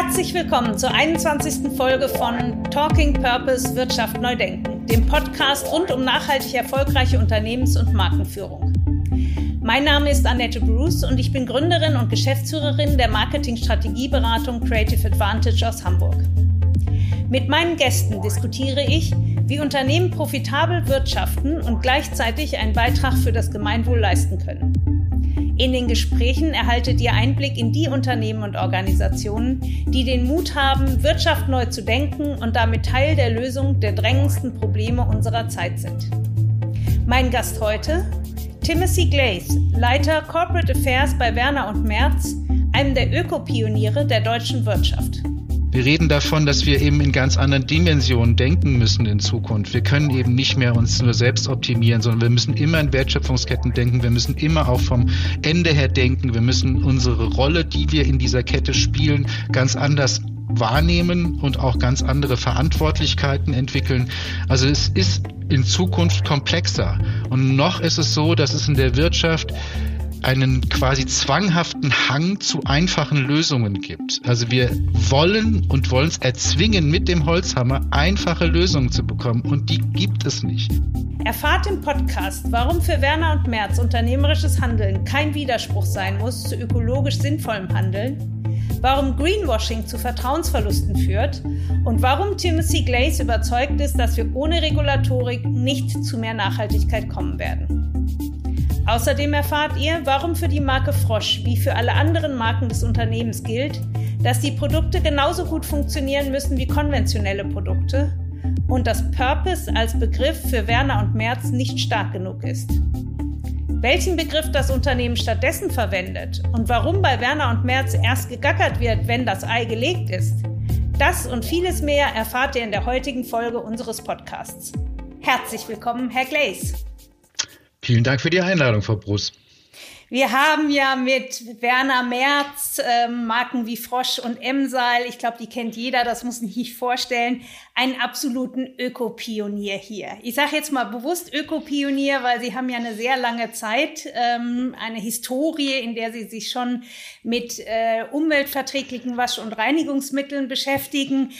Herzlich willkommen zur 21. Folge von Talking Purpose Wirtschaft neu denken, dem Podcast rund um nachhaltig erfolgreiche Unternehmens- und Markenführung. Mein Name ist Annette Bruce und ich bin Gründerin und Geschäftsführerin der Marketingstrategieberatung Creative Advantage aus Hamburg. Mit meinen Gästen diskutiere ich, wie Unternehmen profitabel wirtschaften und gleichzeitig einen Beitrag für das Gemeinwohl leisten können. In den Gesprächen erhaltet ihr Einblick in die Unternehmen und Organisationen, die den Mut haben, Wirtschaft neu zu denken und damit Teil der Lösung der drängendsten Probleme unserer Zeit sind. Mein Gast heute, Timothy Glaze, Leiter Corporate Affairs bei Werner und Merz, einem der Ökopioniere der deutschen Wirtschaft. Wir reden davon, dass wir eben in ganz anderen Dimensionen denken müssen in Zukunft. Wir können eben nicht mehr uns nur selbst optimieren, sondern wir müssen immer in Wertschöpfungsketten denken. Wir müssen immer auch vom Ende her denken. Wir müssen unsere Rolle, die wir in dieser Kette spielen, ganz anders wahrnehmen und auch ganz andere Verantwortlichkeiten entwickeln. Also es ist in Zukunft komplexer. Und noch ist es so, dass es in der Wirtschaft einen quasi zwanghaften Hang zu einfachen Lösungen gibt. Also wir wollen und wollen es erzwingen, mit dem Holzhammer einfache Lösungen zu bekommen und die gibt es nicht. Erfahrt im Podcast, warum für Werner und Merz unternehmerisches Handeln kein Widerspruch sein muss zu ökologisch sinnvollem Handeln, warum Greenwashing zu Vertrauensverlusten führt und warum Timothy Glaze überzeugt ist, dass wir ohne Regulatorik nicht zu mehr Nachhaltigkeit kommen werden. Außerdem erfahrt ihr, warum für die Marke Frosch wie für alle anderen Marken des Unternehmens gilt, dass die Produkte genauso gut funktionieren müssen wie konventionelle Produkte und dass Purpose als Begriff für Werner und Merz nicht stark genug ist. Welchen Begriff das Unternehmen stattdessen verwendet und warum bei Werner und Merz erst gegackert wird, wenn das Ei gelegt ist, das und vieles mehr erfahrt ihr in der heutigen Folge unseres Podcasts. Herzlich willkommen, Herr Glaze. Vielen Dank für die Einladung, Frau Bruce. Wir haben ja mit Werner Merz äh, Marken wie Frosch und Emsal, ich glaube, die kennt jeder, das muss ich nicht vorstellen, einen absoluten Ökopionier hier. Ich sage jetzt mal bewusst Ökopionier, weil sie haben ja eine sehr lange Zeit, ähm, eine Historie, in der sie sich schon mit äh, umweltverträglichen Wasch- und Reinigungsmitteln beschäftigen.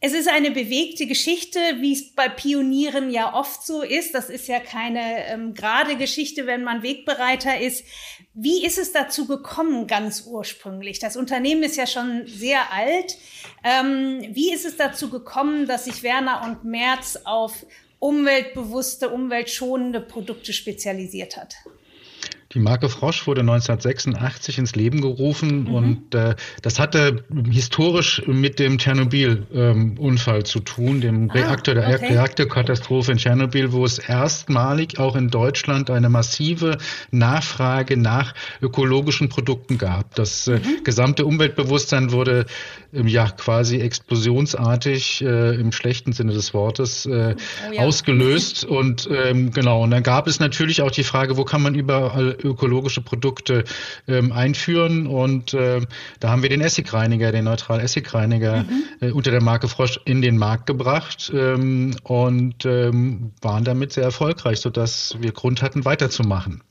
Es ist eine bewegte Geschichte, wie es bei Pionieren ja oft so ist. Das ist ja keine ähm, gerade Geschichte, wenn man Wegbereiter ist. Wie ist es dazu gekommen, ganz ursprünglich? Das Unternehmen ist ja schon sehr alt. Ähm, wie ist es dazu gekommen, dass sich Werner und Merz auf umweltbewusste, umweltschonende Produkte spezialisiert hat? Die Marke Frosch wurde 1986 ins Leben gerufen mhm. und äh, das hatte historisch mit dem Tschernobyl-Unfall ähm, zu tun, dem ah, Reaktor, der okay. Reaktorkatastrophe in Tschernobyl, wo es erstmalig auch in Deutschland eine massive Nachfrage nach ökologischen Produkten gab. Das äh, mhm. gesamte Umweltbewusstsein wurde ja quasi explosionsartig äh, im schlechten Sinne des Wortes äh, oh, ja. ausgelöst und ähm, genau und dann gab es natürlich auch die Frage, wo kann man überall ökologische Produkte ähm, einführen. Und äh, da haben wir den Essigreiniger, den neutral Essigreiniger mhm. äh, unter der Marke Frosch in den Markt gebracht ähm, und ähm, waren damit sehr erfolgreich, sodass wir Grund hatten, weiterzumachen.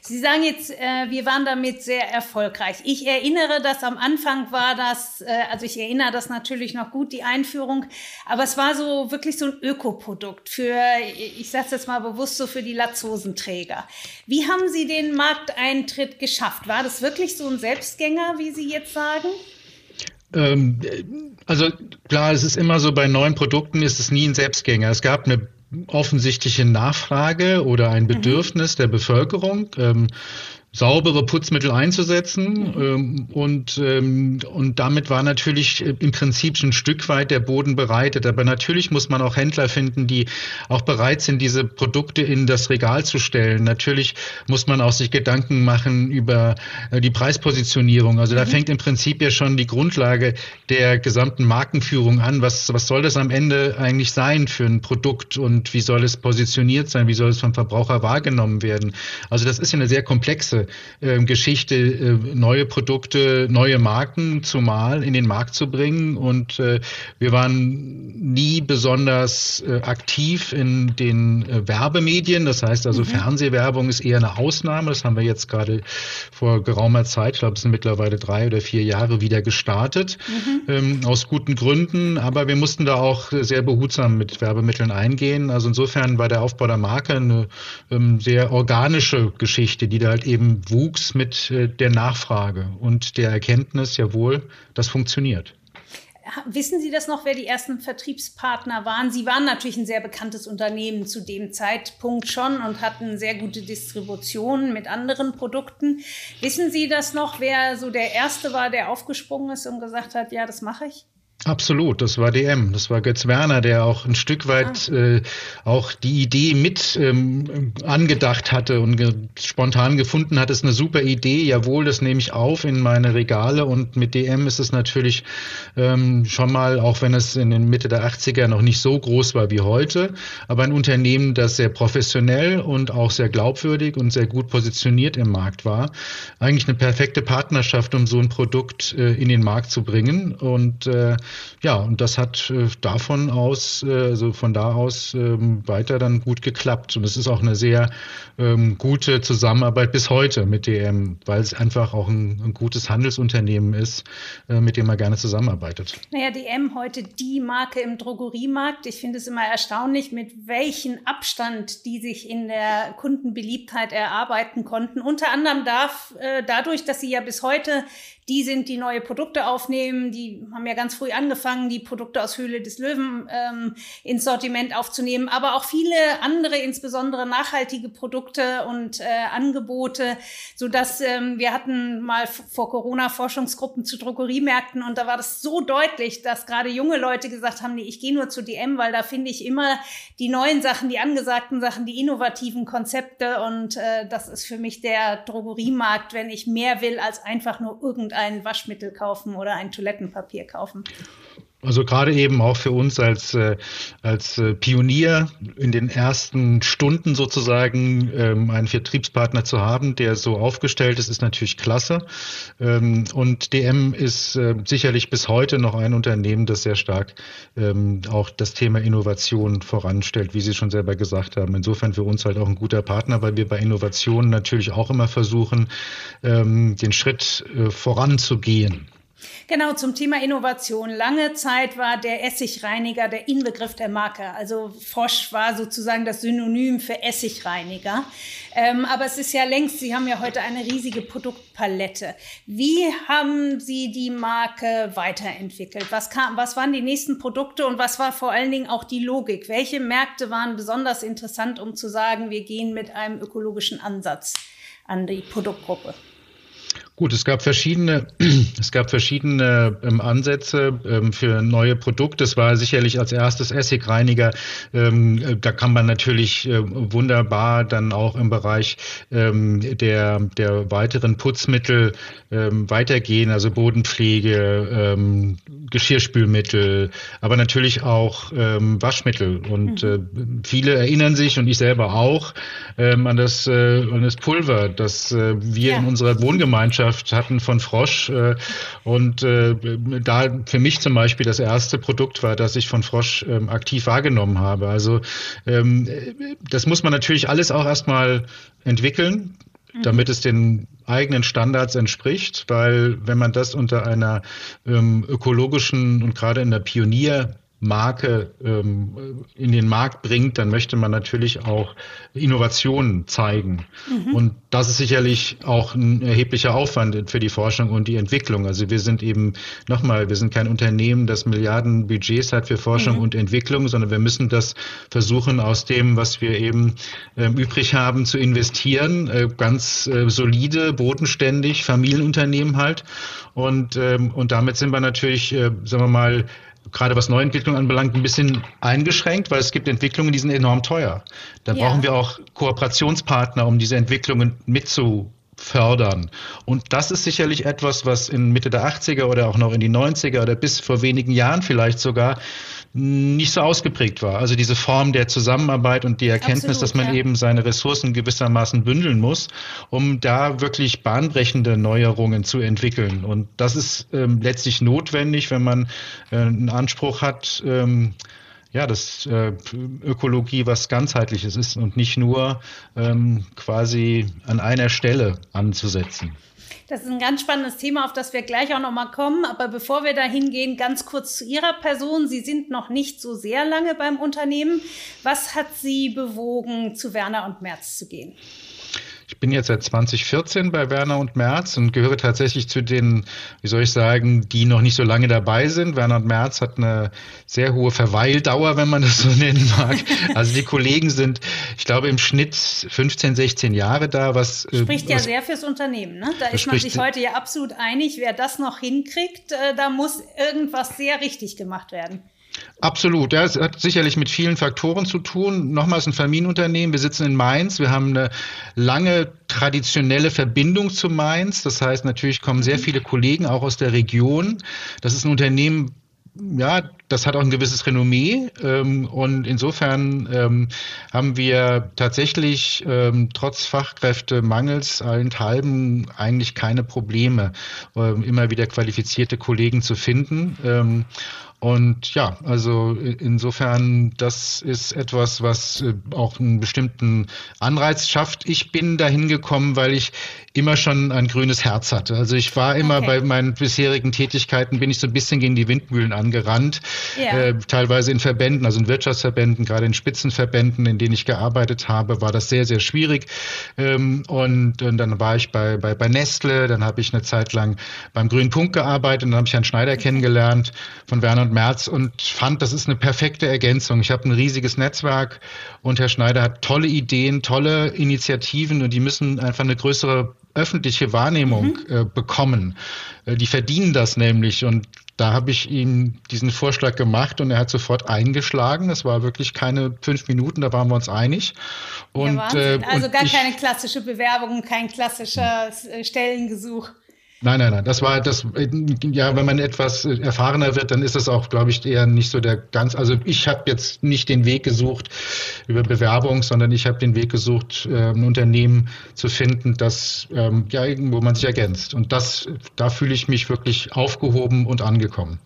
Sie sagen jetzt, äh, wir waren damit sehr erfolgreich. Ich erinnere, dass am Anfang war das, äh, also ich erinnere das natürlich noch gut, die Einführung, aber es war so wirklich so ein Ökoprodukt für, ich sage jetzt mal bewusst so für die Latzhosenträger. Wie haben Sie den Markteintritt geschafft? War das wirklich so ein Selbstgänger, wie Sie jetzt sagen? Ähm, also klar, es ist immer so, bei neuen Produkten ist es nie ein Selbstgänger. Es gab eine offensichtliche Nachfrage oder ein mhm. Bedürfnis mhm. der Bevölkerung. Ähm, saubere Putzmittel einzusetzen. Ähm, und, ähm, und damit war natürlich im Prinzip schon ein Stück weit der Boden bereitet. Aber natürlich muss man auch Händler finden, die auch bereit sind, diese Produkte in das Regal zu stellen. Natürlich muss man auch sich Gedanken machen über äh, die Preispositionierung. Also da mhm. fängt im Prinzip ja schon die Grundlage der gesamten Markenführung an. Was, was soll das am Ende eigentlich sein für ein Produkt und wie soll es positioniert sein? Wie soll es vom Verbraucher wahrgenommen werden? Also das ist ja eine sehr komplexe äh, Geschichte, äh, neue Produkte, neue Marken zumal in den Markt zu bringen. Und äh, wir waren nie besonders äh, aktiv in den äh, Werbemedien. Das heißt also, mhm. Fernsehwerbung ist eher eine Ausnahme. Das haben wir jetzt gerade vor geraumer Zeit, ich glaube, es sind mittlerweile drei oder vier Jahre wieder gestartet, mhm. ähm, aus guten Gründen. Aber wir mussten da auch sehr behutsam mit Werbemitteln eingehen. Also insofern war der Aufbau der Marke eine ähm, sehr organische Geschichte, die da halt eben wuchs mit äh, der Nachfrage und der Erkenntnis, jawohl, das funktioniert. Wissen Sie das noch, wer die ersten Vertriebspartner waren? Sie waren natürlich ein sehr bekanntes Unternehmen zu dem Zeitpunkt schon und hatten sehr gute Distributionen mit anderen Produkten. Wissen Sie das noch, wer so der Erste war, der aufgesprungen ist und gesagt hat, ja, das mache ich? Absolut, das war DM, das war Götz Werner, der auch ein Stück weit ah. äh, auch die Idee mit ähm, angedacht hatte und ge spontan gefunden hat, ist eine super Idee, jawohl, das nehme ich auf in meine Regale und mit DM ist es natürlich ähm, schon mal, auch wenn es in den Mitte der 80er noch nicht so groß war wie heute, aber ein Unternehmen, das sehr professionell und auch sehr glaubwürdig und sehr gut positioniert im Markt war. Eigentlich eine perfekte Partnerschaft, um so ein Produkt äh, in den Markt zu bringen und äh, ja, und das hat äh, davon aus, äh, also von da aus ähm, weiter dann gut geklappt. Und es ist auch eine sehr ähm, gute Zusammenarbeit bis heute mit DM, weil es einfach auch ein, ein gutes Handelsunternehmen ist, äh, mit dem man gerne zusammenarbeitet. Naja, DM heute die Marke im Drogeriemarkt. Ich finde es immer erstaunlich, mit welchem Abstand die sich in der Kundenbeliebtheit erarbeiten konnten. Unter anderem darf, äh, dadurch, dass sie ja bis heute die sind, die neue Produkte aufnehmen. Die haben ja ganz früh angefangen, die Produkte aus Höhle des Löwen ähm, ins Sortiment aufzunehmen, aber auch viele andere, insbesondere nachhaltige Produkte und äh, Angebote, so dass ähm, wir hatten mal vor Corona Forschungsgruppen zu Drogeriemärkten und da war das so deutlich, dass gerade junge Leute gesagt haben, nee, ich gehe nur zu DM, weil da finde ich immer die neuen Sachen, die angesagten Sachen, die innovativen Konzepte und äh, das ist für mich der Drogeriemarkt, wenn ich mehr will als einfach nur irgendein ein Waschmittel kaufen oder ein Toilettenpapier kaufen. Also gerade eben auch für uns als, äh, als äh, Pionier in den ersten Stunden sozusagen ähm, einen Vertriebspartner zu haben, der so aufgestellt ist, ist natürlich klasse. Ähm, und DM ist äh, sicherlich bis heute noch ein Unternehmen, das sehr stark ähm, auch das Thema Innovation voranstellt, wie Sie schon selber gesagt haben. Insofern für uns halt auch ein guter Partner, weil wir bei Innovationen natürlich auch immer versuchen, ähm, den Schritt äh, voranzugehen. Genau, zum Thema Innovation. Lange Zeit war der Essigreiniger der Inbegriff der Marke. Also Frosch war sozusagen das Synonym für Essigreiniger. Ähm, aber es ist ja längst, Sie haben ja heute eine riesige Produktpalette. Wie haben Sie die Marke weiterentwickelt? Was, kam, was waren die nächsten Produkte und was war vor allen Dingen auch die Logik? Welche Märkte waren besonders interessant, um zu sagen, wir gehen mit einem ökologischen Ansatz an die Produktgruppe? Gut, es gab verschiedene, es gab verschiedene ähm, Ansätze ähm, für neue Produkte. Es war sicherlich als erstes Essigreiniger. Ähm, äh, da kann man natürlich äh, wunderbar dann auch im Bereich ähm, der, der weiteren Putzmittel ähm, weitergehen, also Bodenpflege, ähm, Geschirrspülmittel, aber natürlich auch Waschmittel. Und mhm. äh, viele erinnern sich und ich selber auch an das, äh, an das Pulver, das äh, wir ja. in unserer Wohngemeinschaft Gesellschaft hatten von Frosch. Äh, und äh, da für mich zum Beispiel das erste Produkt war, das ich von Frosch ähm, aktiv wahrgenommen habe. Also ähm, das muss man natürlich alles auch erstmal entwickeln mhm. damit es den eigenen Standards entspricht, weil wenn man das unter einer ähm, ökologischen und gerade in der Pionier Marke ähm, in den Markt bringt, dann möchte man natürlich auch Innovationen zeigen. Mhm. Und das ist sicherlich auch ein erheblicher Aufwand für die Forschung und die Entwicklung. Also wir sind eben, nochmal, wir sind kein Unternehmen, das Milliarden Budgets hat für Forschung mhm. und Entwicklung, sondern wir müssen das versuchen, aus dem, was wir eben äh, übrig haben, zu investieren. Äh, ganz äh, solide, bodenständig, Familienunternehmen halt. Und, ähm, und damit sind wir natürlich, äh, sagen wir mal, gerade was Neuentwicklung anbelangt, ein bisschen eingeschränkt, weil es gibt Entwicklungen, die sind enorm teuer. Da ja. brauchen wir auch Kooperationspartner, um diese Entwicklungen mitzu fördern. Und das ist sicherlich etwas, was in Mitte der 80er oder auch noch in die 90er oder bis vor wenigen Jahren vielleicht sogar nicht so ausgeprägt war. Also diese Form der Zusammenarbeit und die Erkenntnis, Absolut, dass man ja. eben seine Ressourcen gewissermaßen bündeln muss, um da wirklich bahnbrechende Neuerungen zu entwickeln. Und das ist ähm, letztlich notwendig, wenn man äh, einen Anspruch hat, ähm, ja, dass äh, Ökologie was ganzheitliches ist und nicht nur ähm, quasi an einer Stelle anzusetzen. Das ist ein ganz spannendes Thema, auf das wir gleich auch noch mal kommen. Aber bevor wir da hingehen, ganz kurz zu Ihrer Person. Sie sind noch nicht so sehr lange beim Unternehmen. Was hat Sie bewogen, zu Werner und Merz zu gehen? Ich bin jetzt seit 2014 bei Werner und Merz und gehöre tatsächlich zu den, wie soll ich sagen, die noch nicht so lange dabei sind. Werner und Merz hat eine sehr hohe Verweildauer, wenn man das so nennen mag. Also die Kollegen sind, ich glaube, im Schnitt 15, 16 Jahre da, was äh, spricht ja was, sehr fürs Unternehmen. Ne? Da ist man sich heute ja absolut einig, wer das noch hinkriegt, äh, da muss irgendwas sehr richtig gemacht werden. Absolut. Ja, es hat sicherlich mit vielen Faktoren zu tun. Nochmals ein Familienunternehmen. Wir sitzen in Mainz. Wir haben eine lange traditionelle Verbindung zu Mainz. Das heißt, natürlich kommen sehr viele Kollegen auch aus der Region. Das ist ein Unternehmen, ja, das hat auch ein gewisses Renommee ähm, und insofern ähm, haben wir tatsächlich ähm, trotz Fachkräftemangels allenthalben eigentlich keine Probleme, ähm, immer wieder qualifizierte Kollegen zu finden. Und ja, also insofern, das ist etwas, was äh, auch einen bestimmten Anreiz schafft. Ich bin dahin gekommen, weil ich immer schon ein grünes Herz hatte. Also ich war immer okay. bei meinen bisherigen Tätigkeiten, bin ich so ein bisschen gegen die Windmühlen angerannt, ja. äh, teilweise in Verbänden, also in Wirtschaftsverbänden, gerade in Spitzenverbänden, in denen ich gearbeitet habe, war das sehr, sehr schwierig. Ähm, und, und dann war ich bei, bei, bei Nestle, dann habe ich eine Zeit lang beim Grünen Punkt gearbeitet, dann habe ich Herrn Schneider kennengelernt von Werner März und fand, das ist eine perfekte Ergänzung. Ich habe ein riesiges Netzwerk und Herr Schneider hat tolle Ideen, tolle Initiativen und die müssen einfach eine größere öffentliche Wahrnehmung mhm. äh, bekommen. Äh, die verdienen das nämlich und da habe ich ihm diesen Vorschlag gemacht und er hat sofort eingeschlagen. Das war wirklich keine fünf Minuten, da waren wir uns einig. Und, ja, äh, also gar ich, keine klassische Bewerbung, kein klassischer äh, Stellengesuch. Nein, nein, nein. Das war das, ja, wenn man etwas erfahrener wird, dann ist es auch, glaube ich, eher nicht so der ganz. Also ich habe jetzt nicht den Weg gesucht über Bewerbung, sondern ich habe den Weg gesucht, äh, ein Unternehmen zu finden, das ähm, ja irgendwo man sich ergänzt. Und das, da fühle ich mich wirklich aufgehoben und angekommen.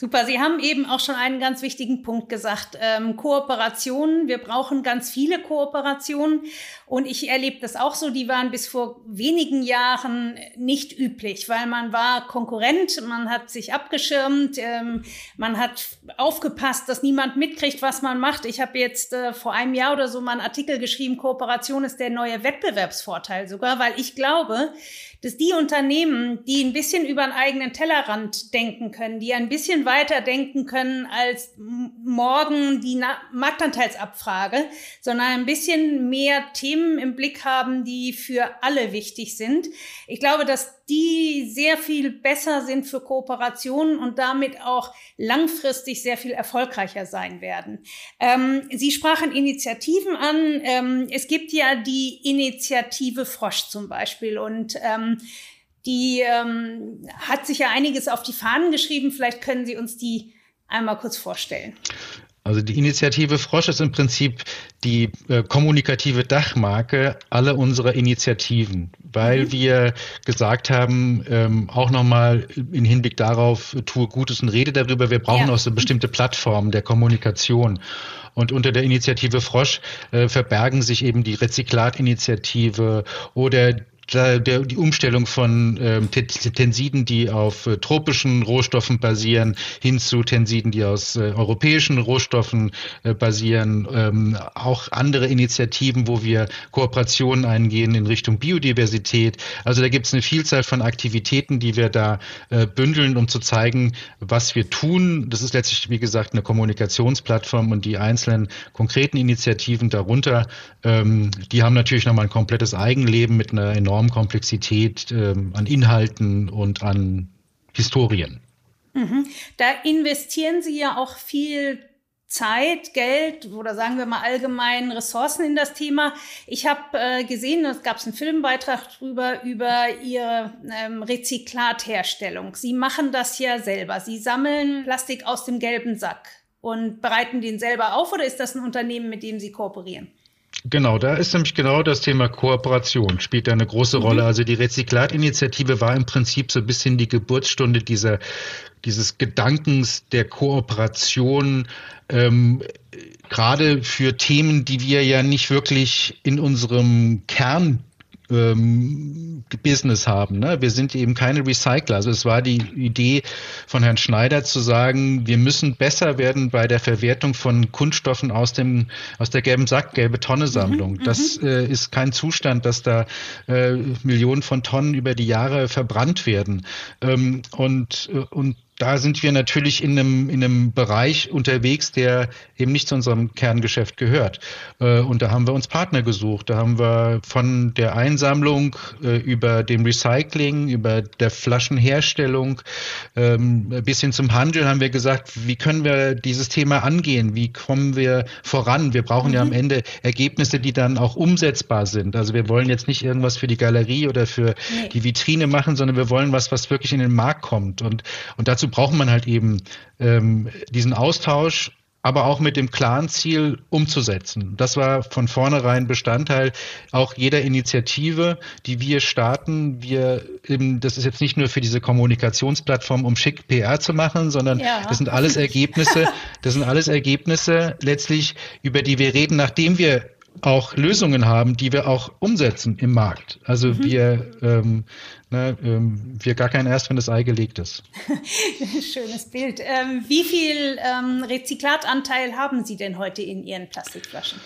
Super, Sie haben eben auch schon einen ganz wichtigen Punkt gesagt. Ähm, Kooperationen, wir brauchen ganz viele Kooperationen. Und ich erlebe das auch so, die waren bis vor wenigen Jahren nicht üblich, weil man war Konkurrent, man hat sich abgeschirmt, ähm, man hat aufgepasst, dass niemand mitkriegt, was man macht. Ich habe jetzt äh, vor einem Jahr oder so mal einen Artikel geschrieben, Kooperation ist der neue Wettbewerbsvorteil sogar, weil ich glaube, dass die Unternehmen, die ein bisschen über einen eigenen Tellerrand denken können, die ein bisschen weiter denken können als morgen die Marktanteilsabfrage, sondern ein bisschen mehr Themen im Blick haben, die für alle wichtig sind. Ich glaube, dass die sehr viel besser sind für Kooperationen und damit auch langfristig sehr viel erfolgreicher sein werden. Ähm, Sie sprachen Initiativen an. Ähm, es gibt ja die Initiative Frosch zum Beispiel und ähm, die ähm, hat sich ja einiges auf die Fahnen geschrieben. Vielleicht können Sie uns die einmal kurz vorstellen. Also die Initiative Frosch ist im Prinzip die äh, kommunikative Dachmarke aller unserer Initiativen, weil mhm. wir gesagt haben, ähm, auch nochmal in Hinblick darauf, tue Gutes und rede darüber, wir brauchen ja. auch so bestimmte Plattformen der Kommunikation. Und unter der Initiative Frosch äh, verbergen sich eben die Rezyklatinitiative oder der, die Umstellung von ähm, Tensiden, die auf äh, tropischen Rohstoffen basieren, hin zu Tensiden, die aus äh, europäischen Rohstoffen äh, basieren. Ähm, auch andere Initiativen, wo wir Kooperationen eingehen in Richtung Biodiversität. Also da gibt es eine Vielzahl von Aktivitäten, die wir da äh, bündeln, um zu zeigen, was wir tun. Das ist letztlich, wie gesagt, eine Kommunikationsplattform und die einzelnen konkreten Initiativen darunter, ähm, die haben natürlich nochmal ein komplettes Eigenleben mit einer enormen enormen Komplexität ähm, an Inhalten und an Historien. Mhm. Da investieren Sie ja auch viel Zeit, Geld oder sagen wir mal allgemein Ressourcen in das Thema. Ich habe äh, gesehen, es gab einen Filmbeitrag drüber über ihre ähm, Rezyklatherstellung. Sie machen das ja selber. Sie sammeln Plastik aus dem gelben Sack und bereiten den selber auf oder ist das ein Unternehmen, mit dem Sie kooperieren? Genau, da ist nämlich genau das Thema Kooperation, spielt da eine große mhm. Rolle. Also die Rezyklatinitiative war im Prinzip so ein bisschen die Geburtsstunde dieser, dieses Gedankens der Kooperation, ähm, gerade für Themen, die wir ja nicht wirklich in unserem Kern ähm, Business haben. Ne? Wir sind eben keine Recycler. Also es war die Idee von Herrn Schneider zu sagen, wir müssen besser werden bei der Verwertung von Kunststoffen aus dem aus der gelben Sack, gelbe Tonne Sammlung. Mhm, das mhm. äh, ist kein Zustand, dass da äh, Millionen von Tonnen über die Jahre verbrannt werden. Ähm, und äh, und da sind wir natürlich in einem, in einem Bereich unterwegs, der eben nicht zu unserem Kerngeschäft gehört. Äh, und da haben wir uns Partner gesucht. Da haben wir von der Einsammlung äh, über dem Recycling, über der Flaschenherstellung ähm, bis hin zum Handel haben wir gesagt, wie können wir dieses Thema angehen? Wie kommen wir voran? Wir brauchen mhm. ja am mhm. Ende Ergebnisse, die dann auch umsetzbar sind. Also wir wollen jetzt nicht irgendwas für die Galerie oder für nee. die Vitrine machen, sondern wir wollen was, was wirklich in den Markt kommt. Und, und dazu braucht man halt eben ähm, diesen Austausch aber auch mit dem klaren Ziel umzusetzen. Das war von vornherein Bestandteil auch jeder Initiative, die wir starten. Wir eben, das ist jetzt nicht nur für diese Kommunikationsplattform, um schick PR zu machen, sondern ja. das sind alles Ergebnisse, das sind alles Ergebnisse letztlich, über die wir reden, nachdem wir auch Lösungen haben, die wir auch umsetzen im Markt. Also mhm. wir, ähm, ne, ähm, wir gar kein erst, wenn das Ei gelegt ist. Schönes Bild. Ähm, wie viel ähm, Rezyklatanteil haben Sie denn heute in Ihren Plastikflaschen?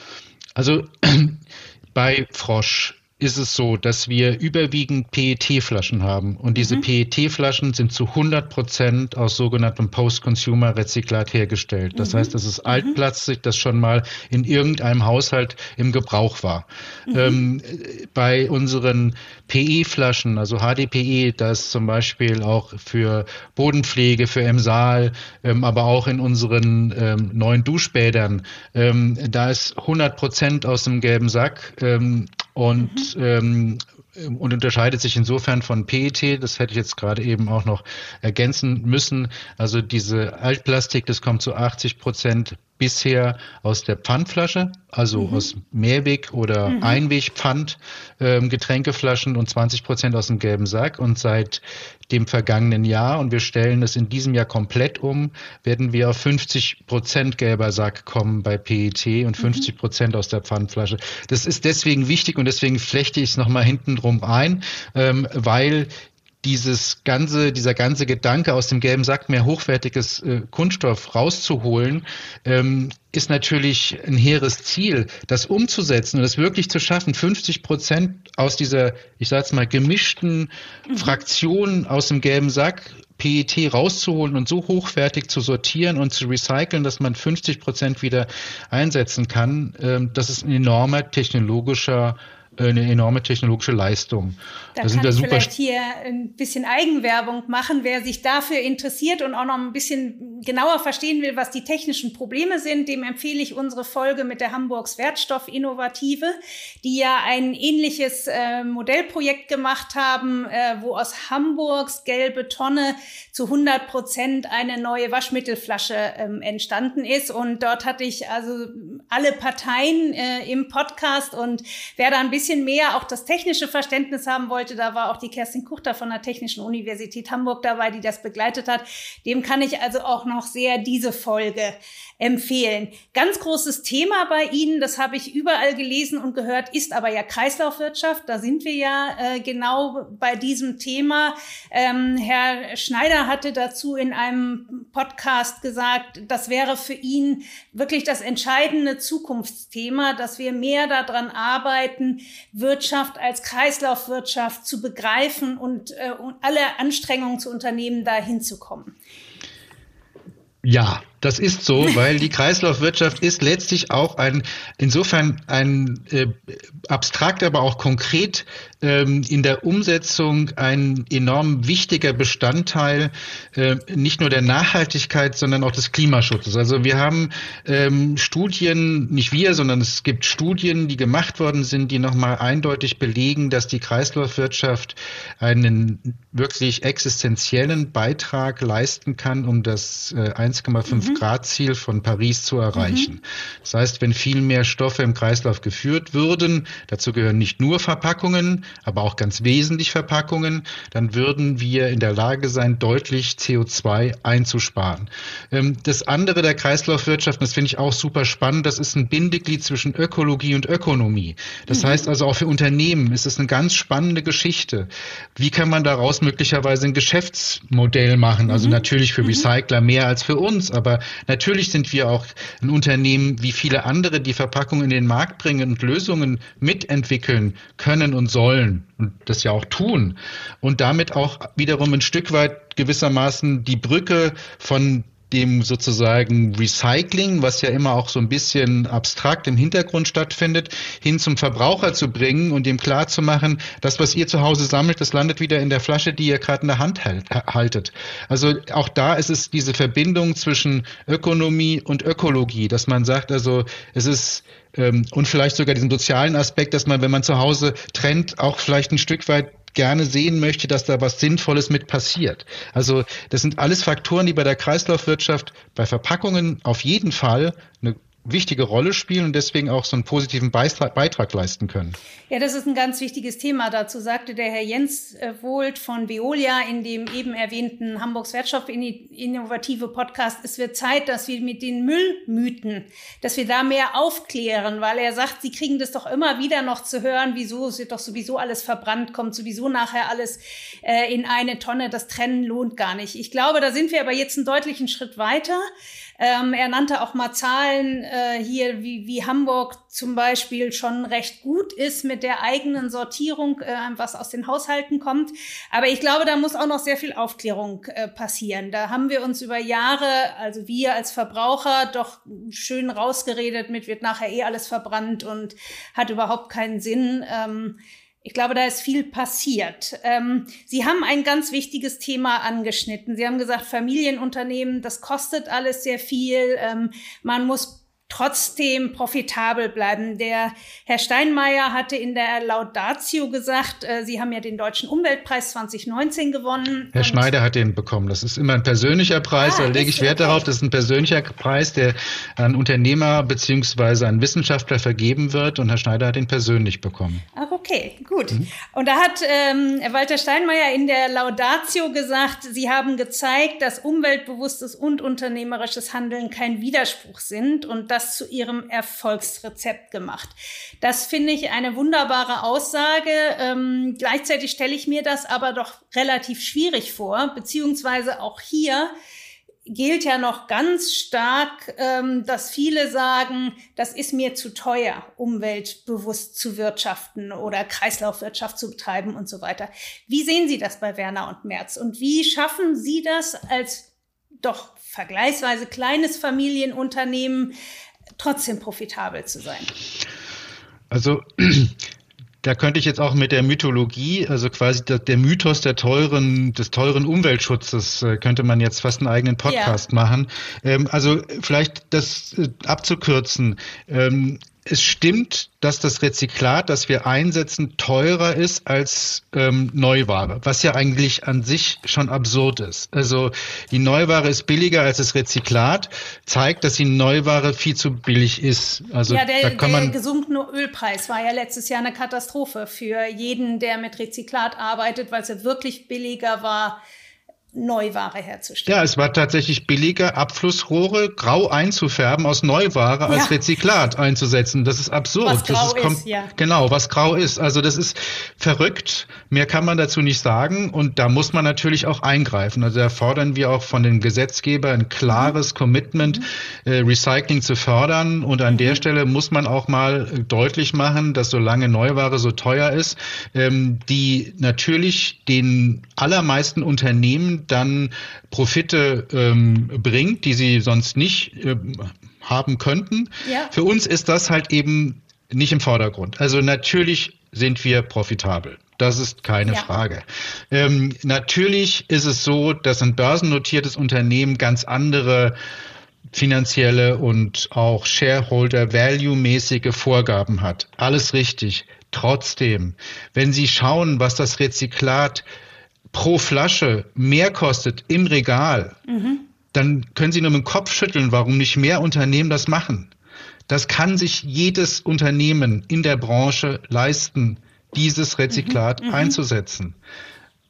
Also bei Frosch ist es so, dass wir überwiegend PET-Flaschen haben. Und diese mhm. PET-Flaschen sind zu 100 Prozent aus sogenanntem Post-Consumer-Rezyklat hergestellt. Das mhm. heißt, das ist mhm. Altplastik, das schon mal in irgendeinem Haushalt im Gebrauch war. Mhm. Ähm, bei unseren PE-Flaschen, also HDPE, das zum Beispiel auch für Bodenpflege, für Emsal, ähm, aber auch in unseren ähm, neuen Duschbädern, ähm, da ist 100 Prozent aus dem gelben Sack. Ähm, und, mhm. ähm, und unterscheidet sich insofern von PET, das hätte ich jetzt gerade eben auch noch ergänzen müssen. Also diese Altplastik, das kommt zu 80 Prozent bisher aus der Pfandflasche, also mhm. aus Mehrweg- oder mhm. Einwegpfand ähm, Getränkeflaschen und 20 Prozent aus dem gelben Sack. Und seit dem vergangenen Jahr, und wir stellen es in diesem Jahr komplett um, werden wir auf 50 Prozent gelber Sack kommen bei PET und 50 mhm. Prozent aus der Pfandflasche. Das ist deswegen wichtig und deswegen flechte ich es nochmal hinten drum ein, ähm, weil dieses ganze, dieser ganze Gedanke aus dem gelben Sack mehr hochwertiges äh, Kunststoff rauszuholen, ähm, ist natürlich ein hehres Ziel, das umzusetzen und das wirklich zu schaffen, 50 Prozent aus dieser, ich sage jetzt mal, gemischten mhm. Fraktion aus dem gelben Sack PET rauszuholen und so hochwertig zu sortieren und zu recyceln, dass man 50 Prozent wieder einsetzen kann. Ähm, das ist ein enormer technologischer eine enorme technologische Leistung. Da, da kann ich vielleicht hier ein bisschen Eigenwerbung machen, wer sich dafür interessiert und auch noch ein bisschen genauer verstehen will, was die technischen Probleme sind, dem empfehle ich unsere Folge mit der Hamburgs Wertstoffinnovative, die ja ein ähnliches äh, Modellprojekt gemacht haben, äh, wo aus Hamburgs gelbe Tonne zu 100 Prozent eine neue Waschmittelflasche ähm, entstanden ist. Und dort hatte ich also alle Parteien äh, im Podcast und wer da ein bisschen bisschen mehr auch das technische Verständnis haben wollte, da war auch die Kerstin Kuchter von der Technischen Universität Hamburg dabei, die das begleitet hat. Dem kann ich also auch noch sehr diese Folge empfehlen. Ganz großes Thema bei Ihnen, das habe ich überall gelesen und gehört, ist aber ja Kreislaufwirtschaft. Da sind wir ja äh, genau bei diesem Thema. Ähm, Herr Schneider hatte dazu in einem Podcast gesagt, das wäre für ihn wirklich das entscheidende Zukunftsthema, dass wir mehr daran arbeiten, Wirtschaft als Kreislaufwirtschaft zu begreifen und, äh, und alle Anstrengungen zu unternehmen, da hinzukommen. Ja, das ist so, weil die Kreislaufwirtschaft ist letztlich auch ein, insofern ein äh, abstrakt, aber auch konkret ähm, in der Umsetzung ein enorm wichtiger Bestandteil äh, nicht nur der Nachhaltigkeit, sondern auch des Klimaschutzes. Also wir haben ähm, Studien, nicht wir, sondern es gibt Studien, die gemacht worden sind, die nochmal eindeutig belegen, dass die Kreislaufwirtschaft einen wirklich existenziellen Beitrag leisten kann, um das äh, 1,5 mhm. Grad Ziel von Paris zu erreichen. Mhm. Das heißt, wenn viel mehr Stoffe im Kreislauf geführt würden, dazu gehören nicht nur Verpackungen, aber auch ganz wesentlich Verpackungen, dann würden wir in der Lage sein, deutlich CO2 einzusparen. Ähm, das andere der Kreislaufwirtschaft, das finde ich auch super spannend, das ist ein Bindeglied zwischen Ökologie und Ökonomie. Das mhm. heißt also auch für Unternehmen ist es eine ganz spannende Geschichte. Wie kann man daraus möglicherweise ein Geschäftsmodell machen? Also mhm. natürlich für mhm. Recycler mehr als für uns, aber natürlich sind wir auch ein Unternehmen wie viele andere, die Verpackungen in den Markt bringen und Lösungen mitentwickeln können und sollen und das ja auch tun. Und damit auch wiederum ein Stück weit gewissermaßen die Brücke von dem sozusagen Recycling, was ja immer auch so ein bisschen abstrakt im Hintergrund stattfindet, hin zum Verbraucher zu bringen und ihm klar zu machen, das, was ihr zu Hause sammelt, das landet wieder in der Flasche, die ihr gerade in der Hand haltet. Also auch da ist es diese Verbindung zwischen Ökonomie und Ökologie, dass man sagt, also es ist ähm, und vielleicht sogar diesen sozialen Aspekt, dass man, wenn man zu Hause trennt, auch vielleicht ein Stück weit gerne sehen möchte, dass da was Sinnvolles mit passiert. Also das sind alles Faktoren, die bei der Kreislaufwirtschaft, bei Verpackungen auf jeden Fall eine wichtige Rolle spielen und deswegen auch so einen positiven Beitrag, Beitrag leisten können. Ja, das ist ein ganz wichtiges Thema. Dazu sagte der Herr Jens äh, Wohlt von Veolia in dem eben erwähnten Hamburgs Wirtschaft Innovative Podcast, es wird Zeit, dass wir mit den Müllmythen, dass wir da mehr aufklären, weil er sagt, sie kriegen das doch immer wieder noch zu hören, wieso es wird doch sowieso alles verbrannt, kommt sowieso nachher alles äh, in eine Tonne, das Trennen lohnt gar nicht. Ich glaube, da sind wir aber jetzt einen deutlichen Schritt weiter. Ähm, er nannte auch mal Zahlen äh, hier, wie, wie Hamburg zum Beispiel schon recht gut ist mit der eigenen Sortierung, äh, was aus den Haushalten kommt. Aber ich glaube, da muss auch noch sehr viel Aufklärung äh, passieren. Da haben wir uns über Jahre, also wir als Verbraucher, doch schön rausgeredet mit, wird nachher eh alles verbrannt und hat überhaupt keinen Sinn. Ähm, ich glaube, da ist viel passiert. Ähm, Sie haben ein ganz wichtiges Thema angeschnitten. Sie haben gesagt, Familienunternehmen, das kostet alles sehr viel. Ähm, man muss trotzdem profitabel bleiben. Der Herr Steinmeier hatte in der Laudatio gesagt, äh, Sie haben ja den Deutschen Umweltpreis 2019 gewonnen. Herr Schneider hat den bekommen. Das ist immer ein persönlicher Preis, ah, da lege ich Wert okay. darauf. Das ist ein persönlicher Preis, der an Unternehmer beziehungsweise an Wissenschaftler vergeben wird und Herr Schneider hat den persönlich bekommen. Ach, okay, gut. Mhm. Und da hat ähm, Walter Steinmeier in der Laudatio gesagt, Sie haben gezeigt, dass umweltbewusstes und unternehmerisches Handeln kein Widerspruch sind und dass das zu ihrem Erfolgsrezept gemacht. Das finde ich eine wunderbare Aussage. Ähm, gleichzeitig stelle ich mir das aber doch relativ schwierig vor, beziehungsweise auch hier gilt ja noch ganz stark, ähm, dass viele sagen, das ist mir zu teuer, umweltbewusst zu wirtschaften oder Kreislaufwirtschaft zu betreiben und so weiter. Wie sehen Sie das bei Werner und Merz? Und wie schaffen Sie das als doch vergleichsweise kleines Familienunternehmen trotzdem profitabel zu sein? Also da könnte ich jetzt auch mit der Mythologie, also quasi der, Mythos der teuren, des teuren Umweltschutzes, äh, könnte man jetzt fast einen eigenen Podcast ja. machen. Ähm, also vielleicht das äh, abzukürzen. Es stimmt, dass das Rezyklat, das wir einsetzen, teurer ist als ähm, Neuware, was ja eigentlich an sich schon absurd ist. Also die Neuware ist billiger als das Rezyklat, zeigt, dass die Neuware viel zu billig ist. Also ja, der, der gesunkene Ölpreis war ja letztes Jahr eine Katastrophe für jeden, der mit Rezyklat arbeitet, weil es ja wirklich billiger war Neuware herzustellen. Ja, es war tatsächlich billiger, Abflussrohre grau einzufärben aus Neuware als ja. Rezyklat einzusetzen. Das ist absurd. Was grau ist, ist, ja. Genau, was grau ist. Also das ist verrückt. Mehr kann man dazu nicht sagen. Und da muss man natürlich auch eingreifen. Also da fordern wir auch von den Gesetzgebern ein klares mhm. Commitment, mhm. äh, Recycling zu fördern. Und an mhm. der Stelle muss man auch mal deutlich machen, dass solange Neuware so teuer ist, ähm, die natürlich den allermeisten Unternehmen Unternehmen dann Profite ähm, bringt, die sie sonst nicht äh, haben könnten. Ja. Für uns ist das halt eben nicht im Vordergrund. Also natürlich sind wir profitabel. Das ist keine ja. Frage. Ähm, natürlich ist es so, dass ein börsennotiertes Unternehmen ganz andere finanzielle und auch Shareholder-Value-mäßige Vorgaben hat. Alles richtig. Trotzdem, wenn Sie schauen, was das Rezyklat pro Flasche mehr kostet im Regal, mhm. dann können Sie nur mit dem Kopf schütteln, warum nicht mehr Unternehmen das machen. Das kann sich jedes Unternehmen in der Branche leisten, dieses Rezyklat mhm. mhm. einzusetzen.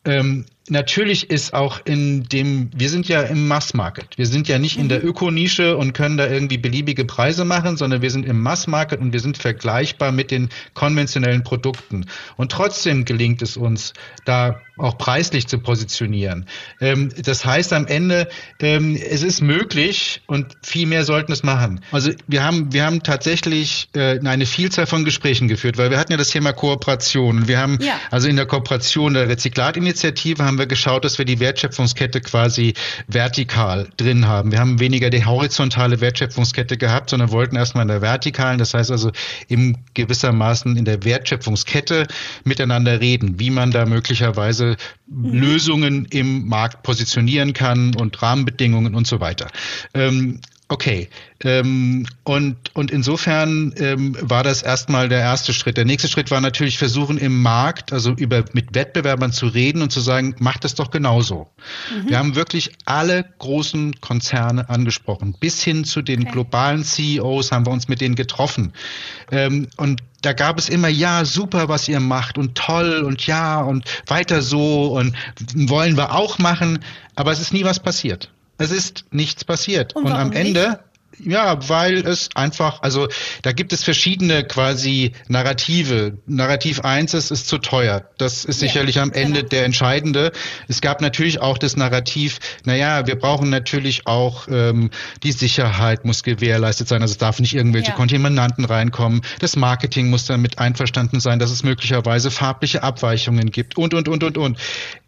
Ähm, natürlich ist auch in dem, wir sind ja im Mass-Market. Wir sind ja nicht in der mhm. Ökonische und können da irgendwie beliebige Preise machen, sondern wir sind im Mass-Market und wir sind vergleichbar mit den konventionellen Produkten. Und trotzdem gelingt es uns, da auch preislich zu positionieren. Ähm, das heißt am Ende, ähm, es ist möglich und viel mehr sollten es machen. Also wir haben, wir haben tatsächlich äh, eine Vielzahl von Gesprächen geführt, weil wir hatten ja das Thema Kooperation. Wir haben ja. also in der Kooperation der Rezyklatinitiative haben wir geschaut, dass wir die Wertschöpfungskette quasi vertikal drin haben. Wir haben weniger die horizontale Wertschöpfungskette gehabt, sondern wollten erstmal in der vertikalen, das heißt also im gewissermaßen in der Wertschöpfungskette miteinander reden, wie man da möglicherweise mhm. Lösungen im Markt positionieren kann und Rahmenbedingungen und so weiter. Ähm, Okay. Ähm, und, und insofern ähm, war das erstmal der erste Schritt. Der nächste Schritt war natürlich versuchen, im Markt, also über, mit Wettbewerbern zu reden und zu sagen, macht das doch genauso. Mhm. Wir haben wirklich alle großen Konzerne angesprochen. Bis hin zu den okay. globalen CEOs haben wir uns mit denen getroffen. Ähm, und da gab es immer, ja, super, was ihr macht und toll und ja und weiter so und wollen wir auch machen. Aber es ist nie was passiert. Es ist nichts passiert. Und, und am Ende, nicht? Ja, weil es einfach, also da gibt es verschiedene quasi Narrative. Narrativ eins ist, ist zu teuer. Das ist sicherlich ja, am Ende genau. der entscheidende. Es gab natürlich auch das Narrativ, naja, wir brauchen natürlich auch ähm, die Sicherheit muss gewährleistet sein. Also es darf nicht irgendwelche ja. Kontaminanten reinkommen. Das Marketing muss damit einverstanden sein, dass es möglicherweise farbliche Abweichungen gibt und, und, und, und, und.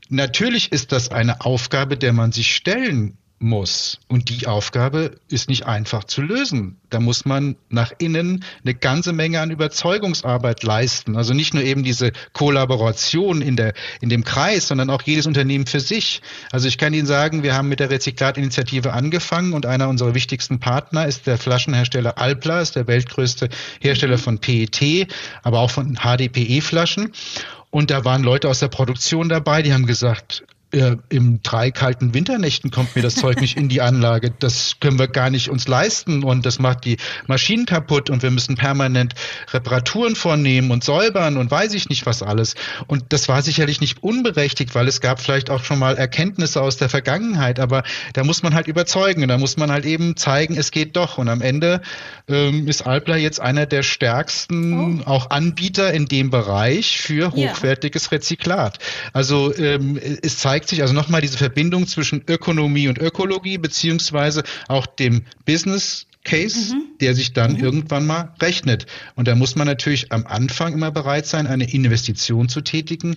Natürlich ist das eine Aufgabe, der man sich stellen muss. Und die Aufgabe ist nicht einfach zu lösen. Da muss man nach innen eine ganze Menge an Überzeugungsarbeit leisten. Also nicht nur eben diese Kollaboration in der, in dem Kreis, sondern auch jedes Unternehmen für sich. Also ich kann Ihnen sagen, wir haben mit der Rezyklatinitiative angefangen und einer unserer wichtigsten Partner ist der Flaschenhersteller Alpla, ist der weltgrößte Hersteller von PET, aber auch von HDPE-Flaschen. Und da waren Leute aus der Produktion dabei, die haben gesagt, äh, im drei kalten Winternächten kommt mir das Zeug nicht in die Anlage. Das können wir gar nicht uns leisten und das macht die Maschinen kaputt und wir müssen permanent Reparaturen vornehmen und säubern und weiß ich nicht was alles. Und das war sicherlich nicht unberechtigt, weil es gab vielleicht auch schon mal Erkenntnisse aus der Vergangenheit, aber da muss man halt überzeugen und da muss man halt eben zeigen, es geht doch. Und am Ende ähm, ist Alpla jetzt einer der stärksten oh. auch Anbieter in dem Bereich für hochwertiges ja. Rezyklat. Also ähm, es zeigt zeigt sich also nochmal diese Verbindung zwischen Ökonomie und Ökologie, beziehungsweise auch dem Business Case, mhm. der sich dann mhm. irgendwann mal rechnet. Und da muss man natürlich am Anfang immer bereit sein, eine Investition zu tätigen.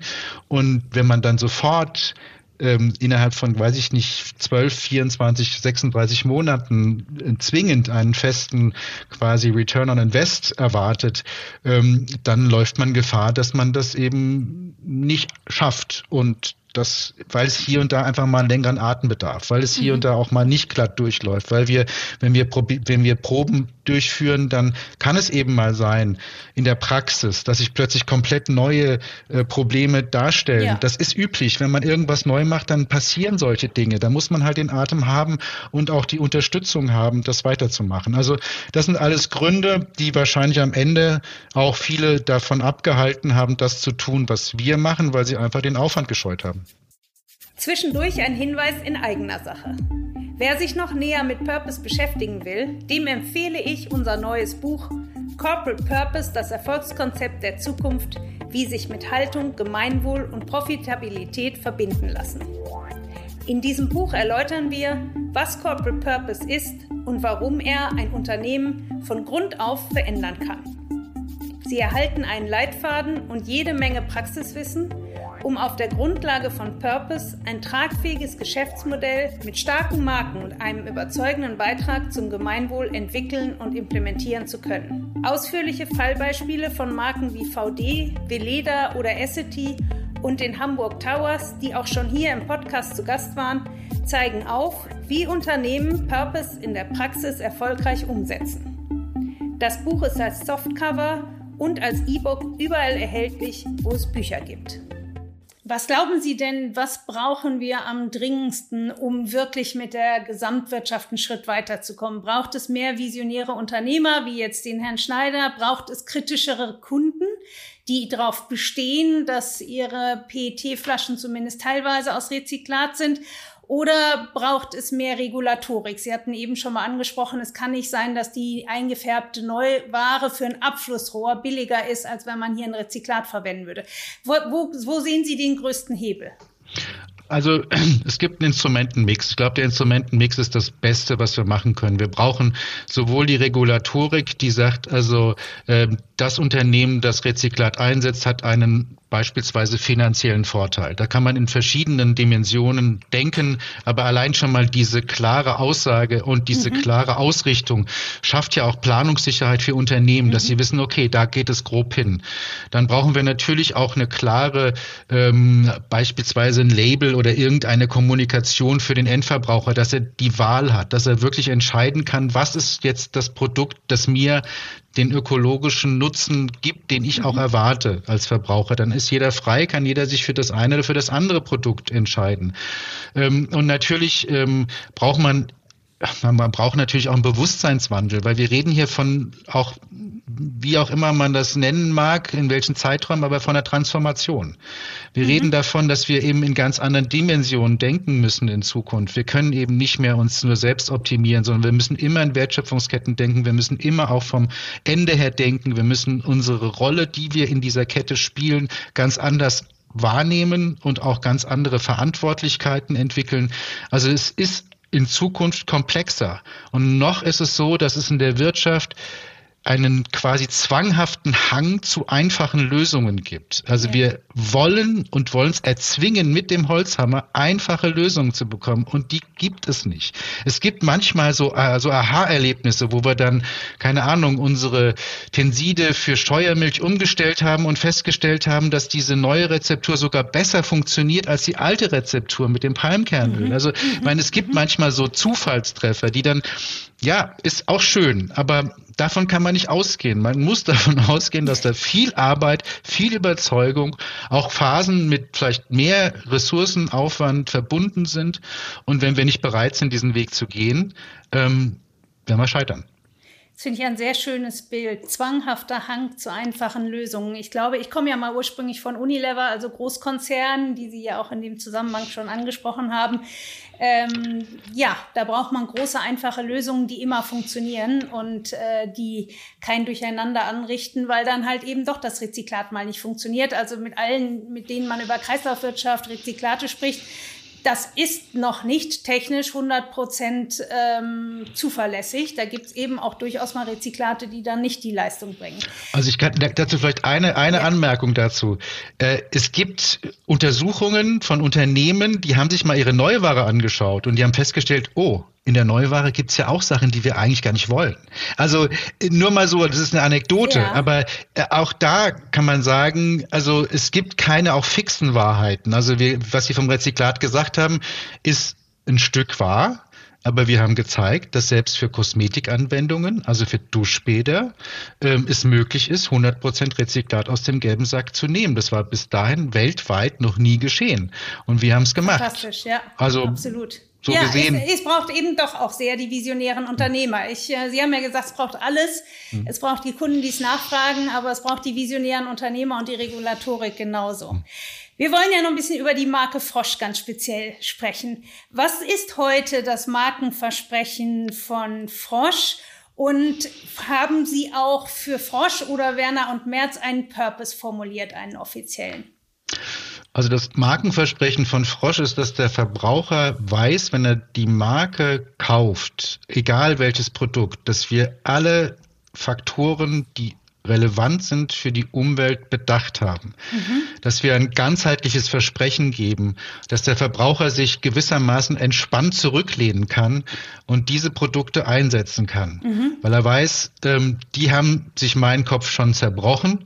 Und wenn man dann sofort ähm, innerhalb von, weiß ich nicht, 12, 24, 36 Monaten äh, zwingend einen festen quasi Return on Invest erwartet, ähm, dann läuft man Gefahr, dass man das eben nicht schafft. Und das, weil es hier und da einfach mal einen längeren Atem bedarf, weil es hier mhm. und da auch mal nicht glatt durchläuft, weil wir, wenn wir, wenn wir Proben durchführen, dann kann es eben mal sein in der Praxis, dass sich plötzlich komplett neue äh, Probleme darstellen. Ja. Das ist üblich. Wenn man irgendwas neu macht, dann passieren solche Dinge. Da muss man halt den Atem haben und auch die Unterstützung haben, das weiterzumachen. Also das sind alles Gründe, die wahrscheinlich am Ende auch viele davon abgehalten haben, das zu tun, was wir machen, weil sie einfach den Aufwand gescheut haben. Zwischendurch ein Hinweis in eigener Sache. Wer sich noch näher mit Purpose beschäftigen will, dem empfehle ich unser neues Buch Corporate Purpose, das Erfolgskonzept der Zukunft, wie sich mit Haltung, Gemeinwohl und Profitabilität verbinden lassen. In diesem Buch erläutern wir, was Corporate Purpose ist und warum er ein Unternehmen von Grund auf verändern kann. Sie erhalten einen Leitfaden und jede Menge Praxiswissen, um auf der Grundlage von Purpose ein tragfähiges Geschäftsmodell mit starken Marken und einem überzeugenden Beitrag zum Gemeinwohl entwickeln und implementieren zu können. Ausführliche Fallbeispiele von Marken wie VD, Veleda oder Essity und den Hamburg Towers, die auch schon hier im Podcast zu Gast waren, zeigen auf, wie Unternehmen Purpose in der Praxis erfolgreich umsetzen. Das Buch ist als Softcover und als E-Book überall erhältlich, wo es Bücher gibt. Was glauben Sie denn, was brauchen wir am dringendsten, um wirklich mit der Gesamtwirtschaft einen Schritt weiterzukommen? Braucht es mehr visionäre Unternehmer, wie jetzt den Herrn Schneider? Braucht es kritischere Kunden, die darauf bestehen, dass ihre PET-Flaschen zumindest teilweise aus Rezyklat sind? Oder braucht es mehr Regulatorik? Sie hatten eben schon mal angesprochen, es kann nicht sein, dass die eingefärbte Neuware für ein Abflussrohr billiger ist, als wenn man hier ein Rezyklat verwenden würde. Wo, wo, wo sehen Sie den größten Hebel? Also es gibt einen Instrumentenmix. Ich glaube, der Instrumentenmix ist das Beste, was wir machen können. Wir brauchen sowohl die Regulatorik, die sagt, also äh, das Unternehmen, das Rezyklat einsetzt, hat einen beispielsweise finanziellen Vorteil. Da kann man in verschiedenen Dimensionen denken, aber allein schon mal diese klare Aussage und diese mhm. klare Ausrichtung schafft ja auch Planungssicherheit für Unternehmen, mhm. dass sie wissen, okay, da geht es grob hin. Dann brauchen wir natürlich auch eine klare, ähm, beispielsweise ein Label oder irgendeine Kommunikation für den Endverbraucher, dass er die Wahl hat, dass er wirklich entscheiden kann, was ist jetzt das Produkt, das mir den ökologischen Nutzen gibt, den ich auch mhm. erwarte als Verbraucher. Dann ist jeder frei, kann jeder sich für das eine oder für das andere Produkt entscheiden. Ähm, und natürlich ähm, braucht man man braucht natürlich auch einen Bewusstseinswandel, weil wir reden hier von auch, wie auch immer man das nennen mag, in welchen Zeiträumen, aber von der Transformation. Wir mhm. reden davon, dass wir eben in ganz anderen Dimensionen denken müssen in Zukunft. Wir können eben nicht mehr uns nur selbst optimieren, sondern wir müssen immer in Wertschöpfungsketten denken. Wir müssen immer auch vom Ende her denken. Wir müssen unsere Rolle, die wir in dieser Kette spielen, ganz anders wahrnehmen und auch ganz andere Verantwortlichkeiten entwickeln. Also es ist in Zukunft komplexer. Und noch ist es so, dass es in der Wirtschaft einen quasi zwanghaften Hang zu einfachen Lösungen gibt. Also wir wollen und wollen es erzwingen, mit dem Holzhammer einfache Lösungen zu bekommen. Und die gibt es nicht. Es gibt manchmal so, äh, so Aha-Erlebnisse, wo wir dann, keine Ahnung, unsere Tenside für Steuermilch umgestellt haben und festgestellt haben, dass diese neue Rezeptur sogar besser funktioniert als die alte Rezeptur mit dem Palmkernöl. Mhm. Also, ich meine, es gibt mhm. manchmal so Zufallstreffer, die dann, ja, ist auch schön, aber davon kann man nicht ausgehen. Man muss davon ausgehen, dass da viel Arbeit, viel Überzeugung, auch Phasen mit vielleicht mehr Ressourcenaufwand verbunden sind. Und wenn wir nicht bereit sind, diesen Weg zu gehen, ähm, werden wir scheitern. Das finde ich ein sehr schönes Bild. Zwanghafter Hang zu einfachen Lösungen. Ich glaube, ich komme ja mal ursprünglich von Unilever, also Großkonzernen, die Sie ja auch in dem Zusammenhang schon angesprochen haben. Ähm, ja, da braucht man große, einfache Lösungen, die immer funktionieren und äh, die kein Durcheinander anrichten, weil dann halt eben doch das Rezyklat mal nicht funktioniert. Also mit allen, mit denen man über Kreislaufwirtschaft, Rezyklate spricht, das ist noch nicht technisch 100 Prozent ähm, zuverlässig. Da gibt es eben auch durchaus mal Rezyklate, die dann nicht die Leistung bringen. Also ich kann dazu vielleicht eine, eine ja. Anmerkung dazu. Äh, es gibt Untersuchungen von Unternehmen, die haben sich mal ihre Neuware angeschaut und die haben festgestellt, oh, in der Neuware gibt es ja auch Sachen, die wir eigentlich gar nicht wollen. Also nur mal so, das ist eine Anekdote, ja. aber äh, auch da kann man sagen, also es gibt keine auch fixen Wahrheiten. Also wir, was Sie vom Rezyklat gesagt haben, ist ein Stück wahr. Aber wir haben gezeigt, dass selbst für Kosmetikanwendungen, also für Duschbäder, ähm, es möglich ist, 100% Rezyklat aus dem gelben Sack zu nehmen. Das war bis dahin weltweit noch nie geschehen. Und wir haben es gemacht. Fantastisch, ja. Also, absolut. So ja, gesehen. Es, es, braucht eben doch auch sehr die visionären Unternehmer. Ich, äh, Sie haben ja gesagt, es braucht alles. Mhm. Es braucht die Kunden, die es nachfragen, aber es braucht die visionären Unternehmer und die Regulatorik genauso. Mhm. Wir wollen ja noch ein bisschen über die Marke Frosch ganz speziell sprechen. Was ist heute das Markenversprechen von Frosch? Und haben Sie auch für Frosch oder Werner und Merz einen Purpose formuliert, einen offiziellen? Also das Markenversprechen von Frosch ist, dass der Verbraucher weiß, wenn er die Marke kauft, egal welches Produkt, dass wir alle Faktoren, die relevant sind für die Umwelt, bedacht haben. Mhm. Dass wir ein ganzheitliches Versprechen geben, dass der Verbraucher sich gewissermaßen entspannt zurücklehnen kann und diese Produkte einsetzen kann. Mhm. Weil er weiß, ähm, die haben sich meinen Kopf schon zerbrochen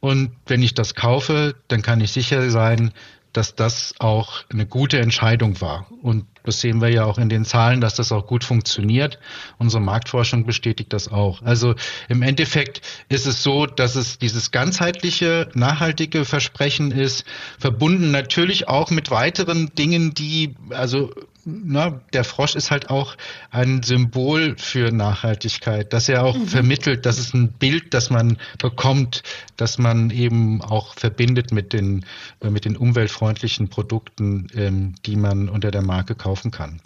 und wenn ich das kaufe, dann kann ich sicher sein, dass das auch eine gute Entscheidung war. Und das sehen wir ja auch in den Zahlen, dass das auch gut funktioniert. Unsere Marktforschung bestätigt das auch. Also im Endeffekt ist es so, dass es dieses ganzheitliche, nachhaltige Versprechen ist, verbunden natürlich auch mit weiteren Dingen, die, also na, der Frosch ist halt auch ein Symbol für Nachhaltigkeit, dass er auch mhm. vermittelt, das ist ein Bild, das man bekommt, dass man eben auch verbindet mit den, äh, mit den umweltfreundlichen Produkten, ähm, die man unter der Marke kaufen kann.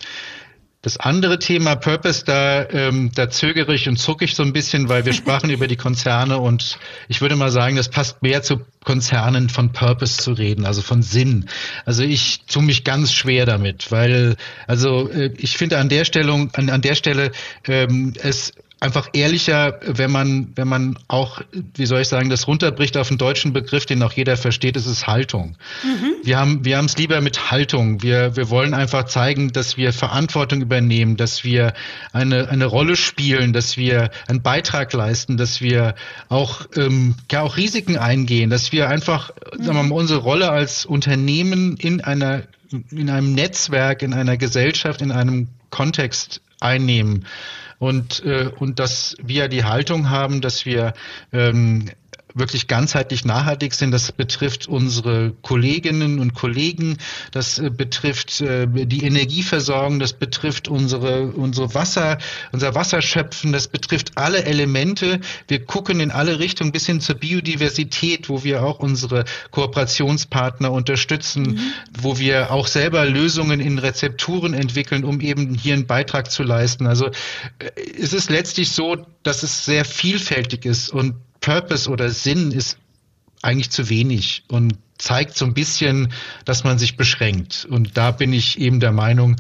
Das andere Thema Purpose, da, ähm, da zögere ich und zucke ich so ein bisschen, weil wir sprachen über die Konzerne und ich würde mal sagen, das passt mehr zu Konzernen von Purpose zu reden, also von Sinn. Also ich tue mich ganz schwer damit, weil also äh, ich finde an der Stellung, an, an der Stelle ähm, es einfach ehrlicher, wenn man, wenn man auch, wie soll ich sagen, das runterbricht auf einen deutschen Begriff, den auch jeder versteht, ist es Haltung. Mhm. Wir haben, wir haben es lieber mit Haltung. Wir, wir wollen einfach zeigen, dass wir Verantwortung übernehmen, dass wir eine, eine Rolle spielen, dass wir einen Beitrag leisten, dass wir auch, ähm, ja, auch Risiken eingehen, dass wir einfach, mhm. sagen wir mal, unsere Rolle als Unternehmen in einer, in einem Netzwerk, in einer Gesellschaft, in einem Kontext einnehmen. Und, äh, und dass wir die Haltung haben, dass wir ähm, wirklich ganzheitlich nachhaltig sind. Das betrifft unsere Kolleginnen und Kollegen, das äh, betrifft äh, die Energieversorgung, das betrifft unsere, unsere Wasser, unser Wasserschöpfen, das betrifft alle Elemente. Wir gucken in alle Richtungen bis hin zur Biodiversität, wo wir auch unsere Kooperationspartner unterstützen, mhm. wo wir auch selber Lösungen in Rezepturen entwickeln, um eben hier einen Beitrag zu leisten. Also äh, es ist letztlich so, dass es sehr vielfältig ist und Purpose oder Sinn ist eigentlich zu wenig und zeigt so ein bisschen, dass man sich beschränkt. Und da bin ich eben der Meinung,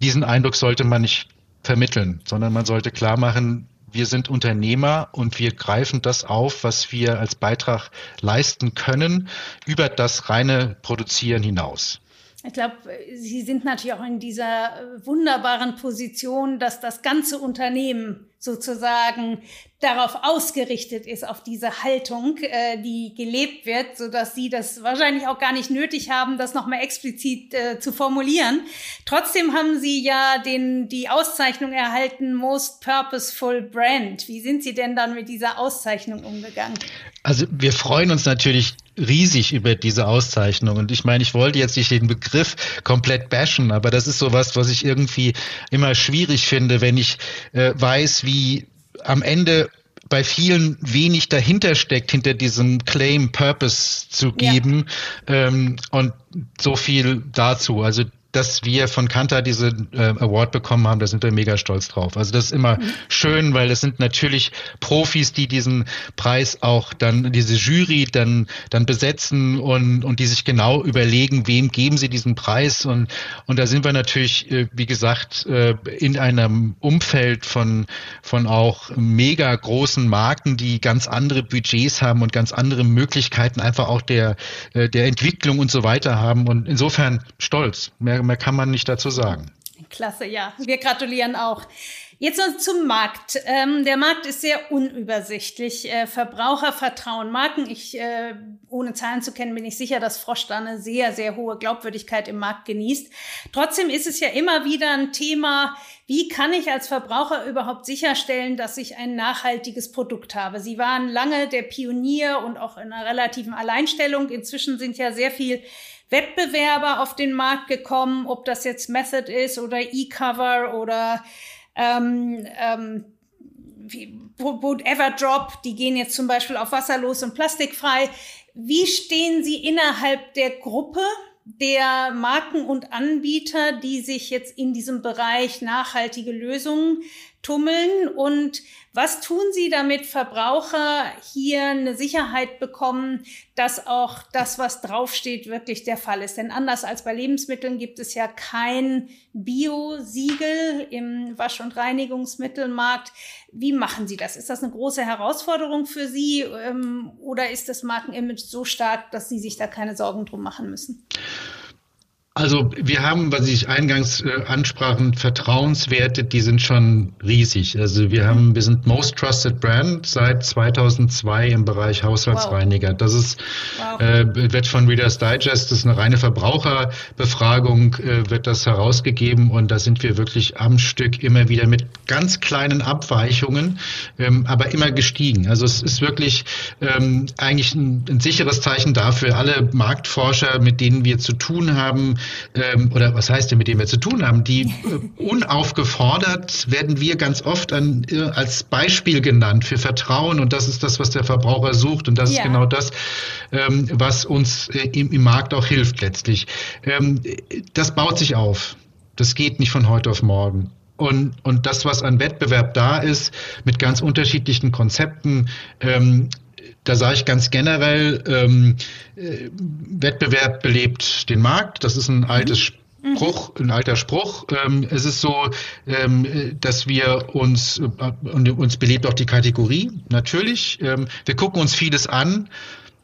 diesen Eindruck sollte man nicht vermitteln, sondern man sollte klar machen, wir sind Unternehmer und wir greifen das auf, was wir als Beitrag leisten können, über das reine Produzieren hinaus. Ich glaube, Sie sind natürlich auch in dieser wunderbaren Position, dass das ganze Unternehmen sozusagen darauf ausgerichtet ist, auf diese Haltung, äh, die gelebt wird, so dass sie das wahrscheinlich auch gar nicht nötig haben, das nochmal explizit äh, zu formulieren. Trotzdem haben sie ja den, die Auszeichnung erhalten, Most Purposeful Brand. Wie sind Sie denn dann mit dieser Auszeichnung umgegangen? Also wir freuen uns natürlich riesig über diese Auszeichnung. Und ich meine, ich wollte jetzt nicht den Begriff komplett bashen, aber das ist sowas, was ich irgendwie immer schwierig finde, wenn ich äh, weiß, wie am Ende bei vielen wenig dahinter steckt, hinter diesem Claim Purpose zu geben. Ja. Ähm, und so viel dazu. Also dass wir von Kantar diese äh, Award bekommen haben, da sind wir mega stolz drauf. Also das ist immer mhm. schön, weil es sind natürlich Profis, die diesen Preis auch dann, diese Jury dann, dann besetzen und, und die sich genau überlegen, wem geben sie diesen Preis. Und, und da sind wir natürlich, äh, wie gesagt, äh, in einem Umfeld von, von auch mega großen Marken, die ganz andere Budgets haben und ganz andere Möglichkeiten einfach auch der, äh, der Entwicklung und so weiter haben. Und insofern stolz. Mehr mehr, kann man nicht dazu sagen. Klasse, ja. Wir gratulieren auch. Jetzt noch zum Markt. Ähm, der Markt ist sehr unübersichtlich. Äh, Verbrauchervertrauen, Marken. Ich, äh, ohne Zahlen zu kennen, bin ich sicher, dass Frosch da eine sehr, sehr hohe Glaubwürdigkeit im Markt genießt. Trotzdem ist es ja immer wieder ein Thema, wie kann ich als Verbraucher überhaupt sicherstellen, dass ich ein nachhaltiges Produkt habe? Sie waren lange der Pionier und auch in einer relativen Alleinstellung. Inzwischen sind ja sehr viel Wettbewerber auf den Markt gekommen, ob das jetzt Method ist oder E-Cover oder ähm, ähm, whatever Drop, die gehen jetzt zum Beispiel auf wasserlos und plastikfrei. Wie stehen Sie innerhalb der Gruppe der Marken und Anbieter, die sich jetzt in diesem Bereich nachhaltige Lösungen tummeln und was tun Sie, damit Verbraucher hier eine Sicherheit bekommen, dass auch das, was draufsteht, wirklich der Fall ist? Denn anders als bei Lebensmitteln gibt es ja kein Bio-Siegel im Wasch- und Reinigungsmittelmarkt. Wie machen Sie das? Ist das eine große Herausforderung für Sie ähm, oder ist das Markenimage so stark, dass Sie sich da keine Sorgen drum machen müssen? Also wir haben, was ich eingangs äh, ansprachen, Vertrauenswerte, die sind schon riesig. Also wir haben, wir sind Most Trusted Brand seit 2002 im Bereich Haushaltsreiniger. Wow. Das ist wow. äh, wird von Reader's Digest, das ist eine reine Verbraucherbefragung, äh, wird das herausgegeben und da sind wir wirklich am Stück immer wieder mit ganz kleinen Abweichungen, ähm, aber immer gestiegen. Also es ist wirklich ähm, eigentlich ein, ein sicheres Zeichen dafür. Alle Marktforscher, mit denen wir zu tun haben, ähm, oder was heißt denn, mit dem wir zu tun haben, die äh, unaufgefordert werden wir ganz oft an, äh, als Beispiel genannt für Vertrauen und das ist das, was der Verbraucher sucht und das ja. ist genau das, ähm, was uns äh, im, im, Markt auch hilft letztlich. Ähm, das baut sich auf. Das geht nicht von heute auf morgen. Und, und das, was an Wettbewerb da ist, mit ganz unterschiedlichen Konzepten, ähm, da sage ich ganz generell, ähm, äh, Wettbewerb belebt den Markt. Das ist ein altes mhm. Spruch, ein alter Spruch. Ähm, es ist so, ähm, dass wir uns, äh, und uns belebt auch die Kategorie, natürlich. Ähm, wir gucken uns vieles an,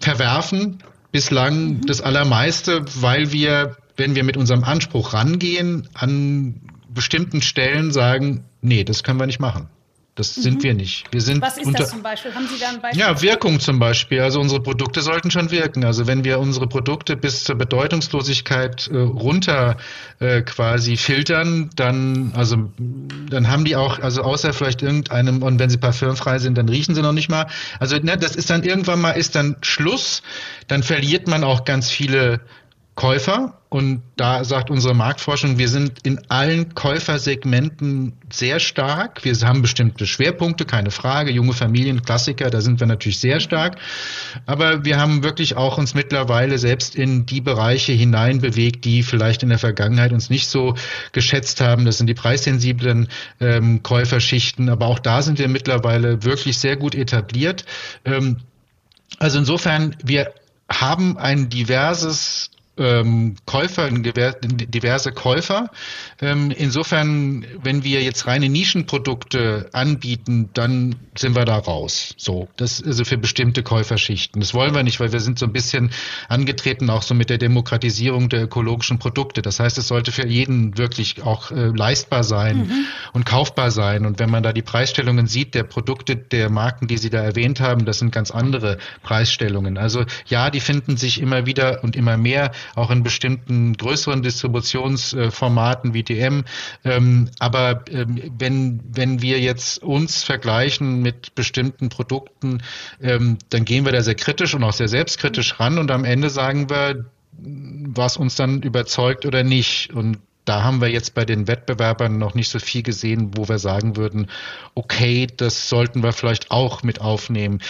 verwerfen bislang mhm. das Allermeiste, weil wir, wenn wir mit unserem Anspruch rangehen, an bestimmten Stellen sagen, nee, das können wir nicht machen. Das mhm. sind wir nicht. Wir sind Was ist unter, das zum Beispiel? Haben Sie da ein Beispiel? Ja, Wirkung zum Beispiel. Also unsere Produkte sollten schon wirken. Also wenn wir unsere Produkte bis zur Bedeutungslosigkeit äh, runter äh, quasi filtern, dann also dann haben die auch, also außer vielleicht irgendeinem, und wenn sie parfümfrei sind, dann riechen sie noch nicht mal. Also ne, das ist dann irgendwann mal ist dann Schluss. Dann verliert man auch ganz viele Käufer. Und da sagt unsere Marktforschung, wir sind in allen Käufersegmenten sehr stark. Wir haben bestimmte Schwerpunkte, keine Frage. Junge Familien, Klassiker, da sind wir natürlich sehr stark. Aber wir haben wirklich auch uns mittlerweile selbst in die Bereiche hineinbewegt, die vielleicht in der Vergangenheit uns nicht so geschätzt haben. Das sind die preissensiblen ähm, Käuferschichten. Aber auch da sind wir mittlerweile wirklich sehr gut etabliert. Ähm, also insofern, wir haben ein diverses ähm, Käufer, diverse Käufer. Ähm, insofern, wenn wir jetzt reine Nischenprodukte anbieten, dann sind wir da raus. So, das ist also für bestimmte Käuferschichten. Das wollen wir nicht, weil wir sind so ein bisschen angetreten auch so mit der Demokratisierung der ökologischen Produkte. Das heißt, es sollte für jeden wirklich auch äh, leistbar sein mhm. und kaufbar sein. Und wenn man da die Preisstellungen sieht, der Produkte, der Marken, die Sie da erwähnt haben, das sind ganz andere Preisstellungen. Also ja, die finden sich immer wieder und immer mehr auch in bestimmten größeren Distributionsformaten wie DM. Ähm, aber ähm, wenn, wenn wir jetzt uns vergleichen mit bestimmten Produkten, ähm, dann gehen wir da sehr kritisch und auch sehr selbstkritisch ran und am Ende sagen wir, was uns dann überzeugt oder nicht. Und da haben wir jetzt bei den Wettbewerbern noch nicht so viel gesehen, wo wir sagen würden, okay, das sollten wir vielleicht auch mit aufnehmen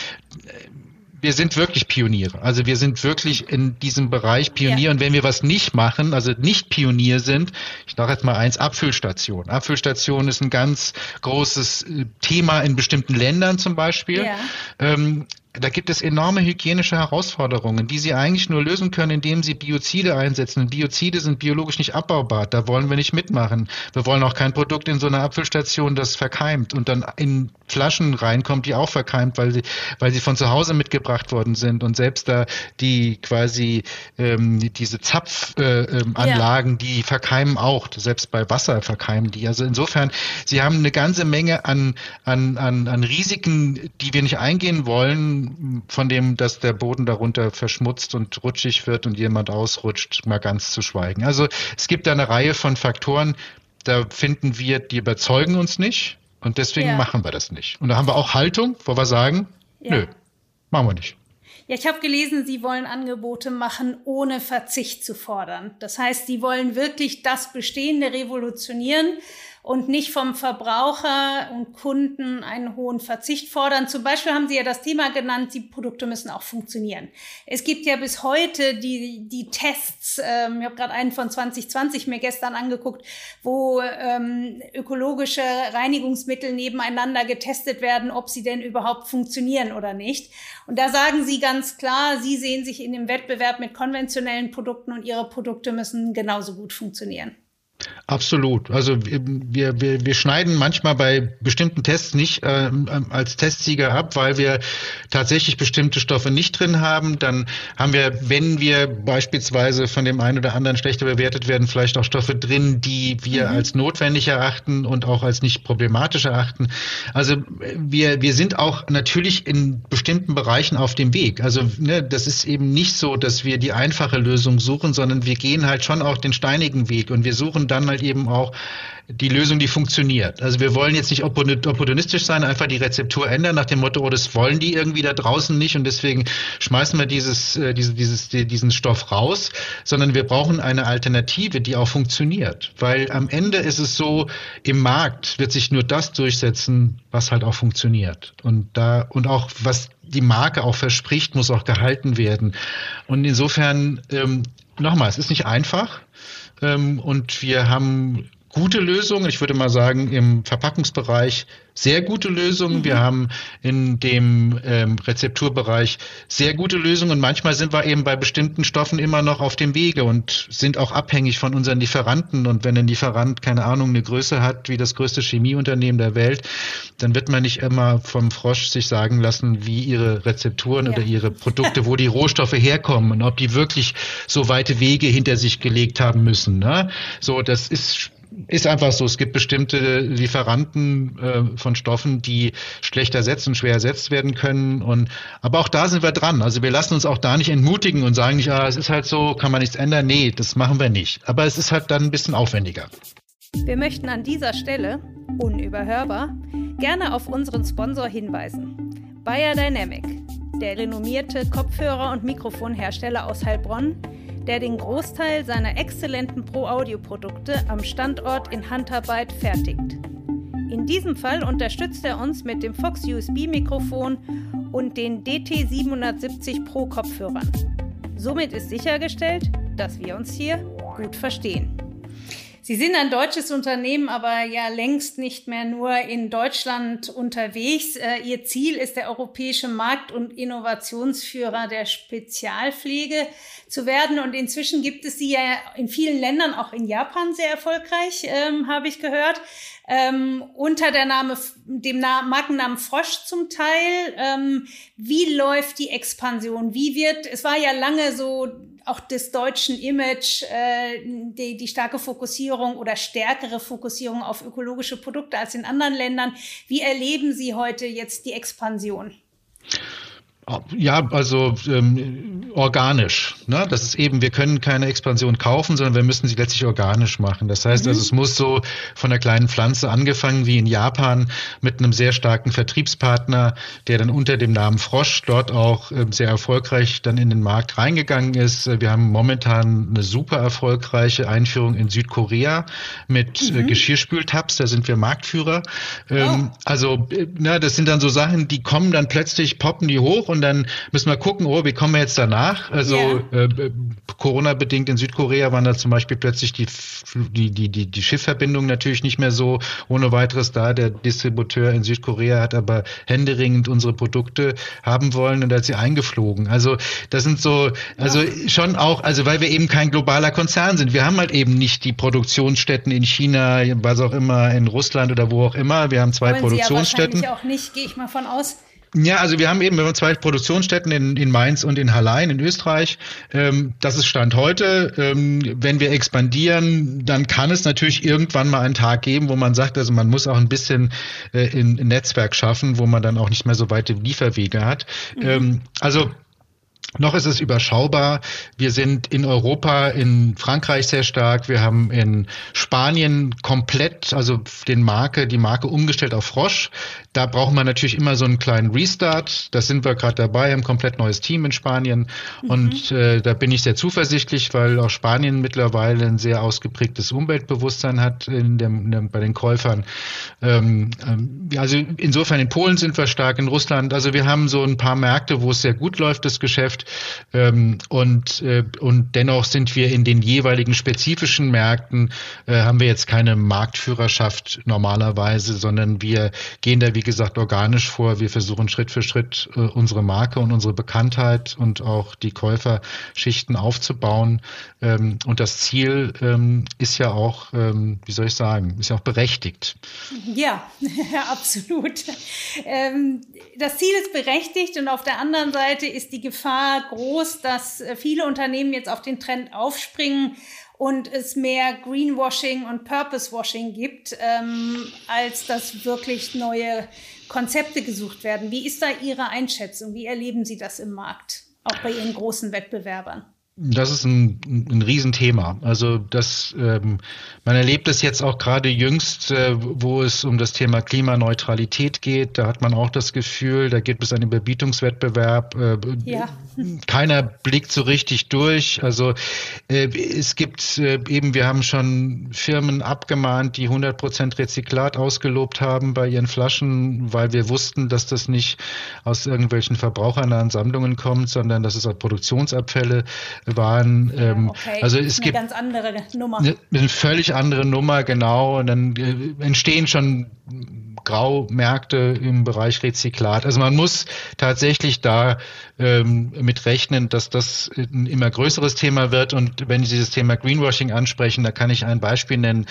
wir sind wirklich Pioniere. Also wir sind wirklich in diesem Bereich Pionier. Ja. Und wenn wir was nicht machen, also nicht Pionier sind, ich sage jetzt mal eins, Abfüllstation. Abfüllstation ist ein ganz großes äh, Thema in bestimmten Ländern zum Beispiel. Ja. Ähm, da gibt es enorme hygienische Herausforderungen, die Sie eigentlich nur lösen können, indem Sie Biozide einsetzen. Und Biozide sind biologisch nicht abbaubar. Da wollen wir nicht mitmachen. Wir wollen auch kein Produkt in so einer Apfelstation, das verkeimt und dann in Flaschen reinkommt, die auch verkeimt, weil sie, weil sie von zu Hause mitgebracht worden sind. Und selbst da die quasi ähm, diese Zapfanlagen, äh, ähm, die verkeimen auch. Selbst bei Wasser verkeimen die. Also insofern, Sie haben eine ganze Menge an, an, an, an Risiken, die wir nicht eingehen wollen von dem, dass der Boden darunter verschmutzt und rutschig wird und jemand ausrutscht, mal ganz zu schweigen. Also es gibt da eine Reihe von Faktoren, da finden wir, die überzeugen uns nicht und deswegen ja. machen wir das nicht. Und da haben wir auch Haltung, wo wir sagen, ja. nö, machen wir nicht. Ja, ich habe gelesen, Sie wollen Angebote machen, ohne Verzicht zu fordern. Das heißt, Sie wollen wirklich das Bestehende revolutionieren und nicht vom Verbraucher und Kunden einen hohen Verzicht fordern. Zum Beispiel haben Sie ja das Thema genannt, die Produkte müssen auch funktionieren. Es gibt ja bis heute die, die Tests, ähm, ich habe gerade einen von 2020 mir gestern angeguckt, wo ähm, ökologische Reinigungsmittel nebeneinander getestet werden, ob sie denn überhaupt funktionieren oder nicht. Und da sagen Sie ganz klar, Sie sehen sich in dem Wettbewerb mit konventionellen Produkten und Ihre Produkte müssen genauso gut funktionieren. Absolut. Also wir, wir, wir schneiden manchmal bei bestimmten Tests nicht äh, als Testsieger ab, weil wir tatsächlich bestimmte Stoffe nicht drin haben. Dann haben wir, wenn wir beispielsweise von dem einen oder anderen schlechter bewertet werden, vielleicht auch Stoffe drin, die wir mhm. als notwendig erachten und auch als nicht problematisch erachten. Also wir, wir sind auch natürlich in bestimmten Bereichen auf dem Weg. Also ne, das ist eben nicht so, dass wir die einfache Lösung suchen, sondern wir gehen halt schon auch den steinigen Weg und wir suchen dann halt eben auch die Lösung, die funktioniert. Also wir wollen jetzt nicht opportunistisch sein, einfach die Rezeptur ändern nach dem Motto, oh, das wollen die irgendwie da draußen nicht und deswegen schmeißen wir dieses, äh, diese, dieses, diesen Stoff raus, sondern wir brauchen eine Alternative, die auch funktioniert. Weil am Ende ist es so, im Markt wird sich nur das durchsetzen, was halt auch funktioniert. Und da, und auch was die Marke auch verspricht, muss auch gehalten werden. Und insofern, ähm, nochmal, es ist nicht einfach. Ähm, und wir haben gute Lösungen. Ich würde mal sagen, im Verpackungsbereich sehr gute Lösungen. Mhm. Wir haben in dem ähm, Rezepturbereich sehr gute Lösungen. Und manchmal sind wir eben bei bestimmten Stoffen immer noch auf dem Wege und sind auch abhängig von unseren Lieferanten. Und wenn ein Lieferant, keine Ahnung, eine Größe hat wie das größte Chemieunternehmen der Welt, dann wird man nicht immer vom Frosch sich sagen lassen, wie ihre Rezepturen ja. oder ihre Produkte, wo die Rohstoffe herkommen und ob die wirklich so weite Wege hinter sich gelegt haben müssen. Ne? So, das ist ist einfach so. Es gibt bestimmte Lieferanten äh, von Stoffen, die schlecht ersetzt und schwer ersetzt werden können. Und aber auch da sind wir dran. Also wir lassen uns auch da nicht entmutigen und sagen nicht, ah, es ist halt so, kann man nichts ändern. Nee, das machen wir nicht. Aber es ist halt dann ein bisschen aufwendiger. Wir möchten an dieser Stelle, unüberhörbar, gerne auf unseren Sponsor hinweisen. Bayer Dynamic, der renommierte Kopfhörer- und Mikrofonhersteller aus Heilbronn, der den Großteil seiner exzellenten Pro-Audio-Produkte am Standort in Handarbeit fertigt. In diesem Fall unterstützt er uns mit dem Fox USB-Mikrofon und den DT770 Pro Kopfhörern. Somit ist sichergestellt, dass wir uns hier gut verstehen. Sie sind ein deutsches Unternehmen, aber ja längst nicht mehr nur in Deutschland unterwegs. Äh, Ihr Ziel ist der europäische Markt- und Innovationsführer der Spezialpflege zu werden. Und inzwischen gibt es sie ja in vielen Ländern, auch in Japan sehr erfolgreich, ähm, habe ich gehört. Ähm, unter der Name, dem Na Markennamen Frosch zum Teil. Ähm, wie läuft die Expansion? Wie wird, es war ja lange so auch des deutschen Image, äh, die, die starke Fokussierung oder stärkere Fokussierung auf ökologische Produkte als in anderen Ländern. Wie erleben Sie heute jetzt die Expansion? Ja, also ähm, organisch. Ne? Das ist eben, wir können keine Expansion kaufen, sondern wir müssen sie letztlich organisch machen. Das heißt, mhm. also es muss so von der kleinen Pflanze angefangen wie in Japan mit einem sehr starken Vertriebspartner, der dann unter dem Namen Frosch dort auch äh, sehr erfolgreich dann in den Markt reingegangen ist. Wir haben momentan eine super erfolgreiche Einführung in Südkorea mit äh, mhm. äh, Geschirrspültabs. Da sind wir Marktführer. Ähm, oh. Also, äh, na, das sind dann so Sachen, die kommen dann plötzlich, poppen die hoch und und dann müssen wir gucken, oh, wie kommen wir jetzt danach? Also yeah. äh, Corona-bedingt in Südkorea waren da zum Beispiel plötzlich die, die, die, die, die Schiffverbindung natürlich nicht mehr so ohne weiteres da. Der Distributeur in Südkorea hat aber händeringend unsere Produkte haben wollen und hat sie eingeflogen. Also das sind so, also ja. schon auch, also weil wir eben kein globaler Konzern sind. Wir haben halt eben nicht die Produktionsstätten in China, was auch immer, in Russland oder wo auch immer. Wir haben zwei Wollen Produktionsstätten. Sie ja auch nicht, gehe ich mal von aus. Ja, also wir haben eben wir haben zwei Produktionsstätten in, in Mainz und in Hallein in Österreich. Ähm, das ist Stand heute. Ähm, wenn wir expandieren, dann kann es natürlich irgendwann mal einen Tag geben, wo man sagt, also man muss auch ein bisschen äh, in, in Netzwerk schaffen, wo man dann auch nicht mehr so weite Lieferwege hat. Mhm. Ähm, also noch ist es überschaubar. Wir sind in Europa, in Frankreich sehr stark. Wir haben in Spanien komplett, also den Marke, die Marke umgestellt auf Frosch. Da braucht man natürlich immer so einen kleinen Restart. Da sind wir gerade dabei, ein komplett neues Team in Spanien. Mhm. Und äh, da bin ich sehr zuversichtlich, weil auch Spanien mittlerweile ein sehr ausgeprägtes Umweltbewusstsein hat in dem, in dem, bei den Käufern. Ähm, ähm, also insofern in Polen sind wir stark, in Russland. Also wir haben so ein paar Märkte, wo es sehr gut läuft, das Geschäft. Ähm, und, äh, und dennoch sind wir in den jeweiligen spezifischen Märkten, äh, haben wir jetzt keine Marktführerschaft normalerweise, sondern wir gehen da, wie gesagt, organisch vor. Wir versuchen Schritt für Schritt äh, unsere Marke und unsere Bekanntheit und auch die Käuferschichten aufzubauen. Ähm, und das Ziel ähm, ist ja auch, ähm, wie soll ich sagen, ist ja auch berechtigt. Ja, absolut. Ähm, das Ziel ist berechtigt und auf der anderen Seite ist die Gefahr, groß, dass äh, viele Unternehmen jetzt auf den Trend aufspringen und es mehr Greenwashing und Purposewashing gibt, ähm, als dass wirklich neue Konzepte gesucht werden. Wie ist da Ihre Einschätzung? Wie erleben Sie das im Markt, auch bei Ihren großen Wettbewerbern? Das ist ein, ein Riesenthema. Also das, ähm, man erlebt es jetzt auch gerade jüngst, äh, wo es um das Thema Klimaneutralität geht. Da hat man auch das Gefühl, da gibt es einen Überbietungswettbewerb. Äh, ja. Keiner blickt so richtig durch. Also äh, es gibt äh, eben, wir haben schon Firmen abgemahnt, die 100 Prozent Rezyklat ausgelobt haben bei ihren Flaschen, weil wir wussten, dass das nicht aus irgendwelchen verbrauchernahen Sammlungen kommt, sondern dass es aus Produktionsabfälle waren. Ja, ähm, okay. Also es eine gibt ganz andere Nummer. Eine, eine völlig andere Nummer, genau. Und dann äh, entstehen schon Graumärkte im Bereich Rezyklat. Also man muss tatsächlich da ähm, mit rechnen, dass das ein immer größeres Thema wird. Und wenn Sie das Thema Greenwashing ansprechen, da kann ich ein Beispiel nennen.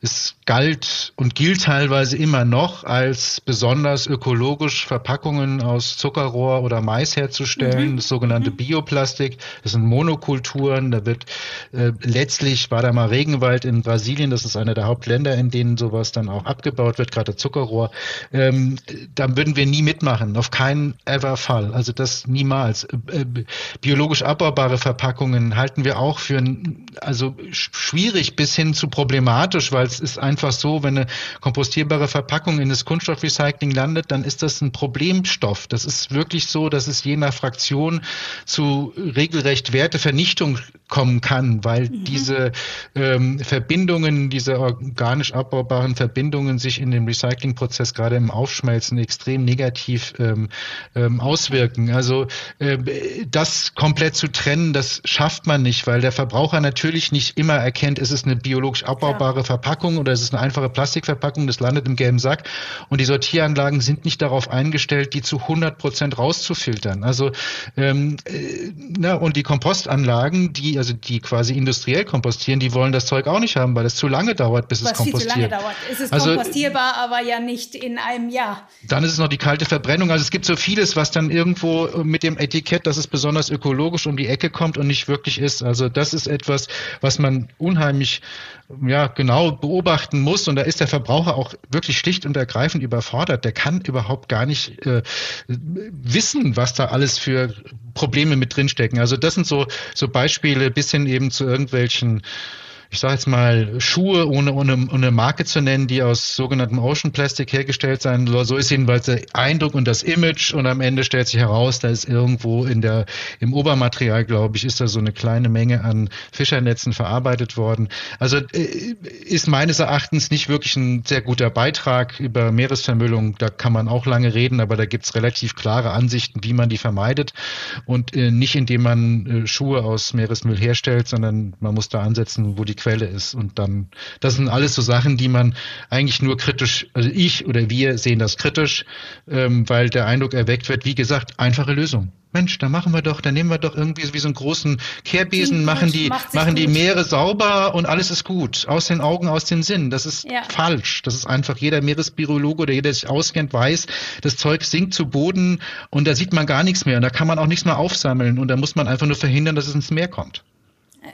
Es galt und gilt teilweise immer noch als besonders ökologisch Verpackungen aus Zuckerrohr oder Mais herzustellen, mhm. das sogenannte mhm. Bioplastik. Das sind Monokulturen. Da wird äh, letztlich war da mal Regenwald in Brasilien. Das ist einer der Hauptländer, in denen sowas dann auch abgebaut wird, gerade Zuckerrohr. Ähm, da würden wir nie mitmachen, auf keinen ever Fall. Also das niemals. Äh, äh biologisch abbaubare Verpackungen halten wir auch für also schwierig bis hin zu problematisch, weil es ist einfach so, wenn eine kompostierbare Verpackung in das Kunststoffrecycling landet, dann ist das ein Problemstoff. Das ist wirklich so, dass es je nach Fraktion zu regelrecht Wertevernichtung kommen kann, weil mhm. diese ähm, Verbindungen, diese organisch abbaubaren Verbindungen sich in dem Recyclingprozess gerade im Aufschmelzen extrem negativ ähm, ähm, auswirken. Also das komplett zu trennen, das schafft man nicht, weil der Verbraucher natürlich nicht immer erkennt, ist es eine biologisch abbaubare ja. Verpackung oder ist es eine einfache Plastikverpackung, das landet im gelben Sack. Und die Sortieranlagen sind nicht darauf eingestellt, die zu 100 Prozent rauszufiltern. Also ähm, äh, na, und die Kompostanlagen, die also die quasi industriell kompostieren, die wollen das Zeug auch nicht haben, weil es zu lange dauert, bis Was es kompostiert. Viel zu lange dauert. Es ist also, kompostierbar, aber ja nicht in einem Jahr. Dann ist es noch die kalte Verbrennung. Also es gibt so vieles, was dann irgendwo mit dem Etikett, dass es besonders ökologisch um die Ecke kommt und nicht wirklich ist. Also das ist etwas, was man unheimlich ja, genau beobachten muss. Und da ist der Verbraucher auch wirklich schlicht und ergreifend überfordert. Der kann überhaupt gar nicht äh, wissen, was da alles für Probleme mit drinstecken. Also das sind so, so Beispiele bis hin eben zu irgendwelchen ich sage jetzt mal, Schuhe ohne, ohne, ohne Marke zu nennen, die aus sogenanntem Ocean Plastic hergestellt sein. So ist jedenfalls der Eindruck und das Image und am Ende stellt sich heraus, da ist irgendwo in der, im Obermaterial, glaube ich, ist da so eine kleine Menge an Fischernetzen verarbeitet worden. Also äh, ist meines Erachtens nicht wirklich ein sehr guter Beitrag über Meeresvermüllung. Da kann man auch lange reden, aber da gibt's relativ klare Ansichten, wie man die vermeidet und äh, nicht indem man äh, Schuhe aus Meeresmüll herstellt, sondern man muss da ansetzen, wo die Quelle ist. Und dann, das sind alles so Sachen, die man eigentlich nur kritisch, also ich oder wir sehen das kritisch, ähm, weil der Eindruck erweckt wird, wie gesagt, einfache Lösung. Mensch, da machen wir doch, da nehmen wir doch irgendwie wie so einen großen Kehrbesen, machen die, machen die Meere sauber und alles ist gut. Aus den Augen, aus den Sinn. Das ist ja. falsch. Das ist einfach jeder Meeresbiologe oder jeder, der sich auskennt, weiß, das Zeug sinkt zu Boden und da sieht man gar nichts mehr und da kann man auch nichts mehr aufsammeln und da muss man einfach nur verhindern, dass es ins Meer kommt.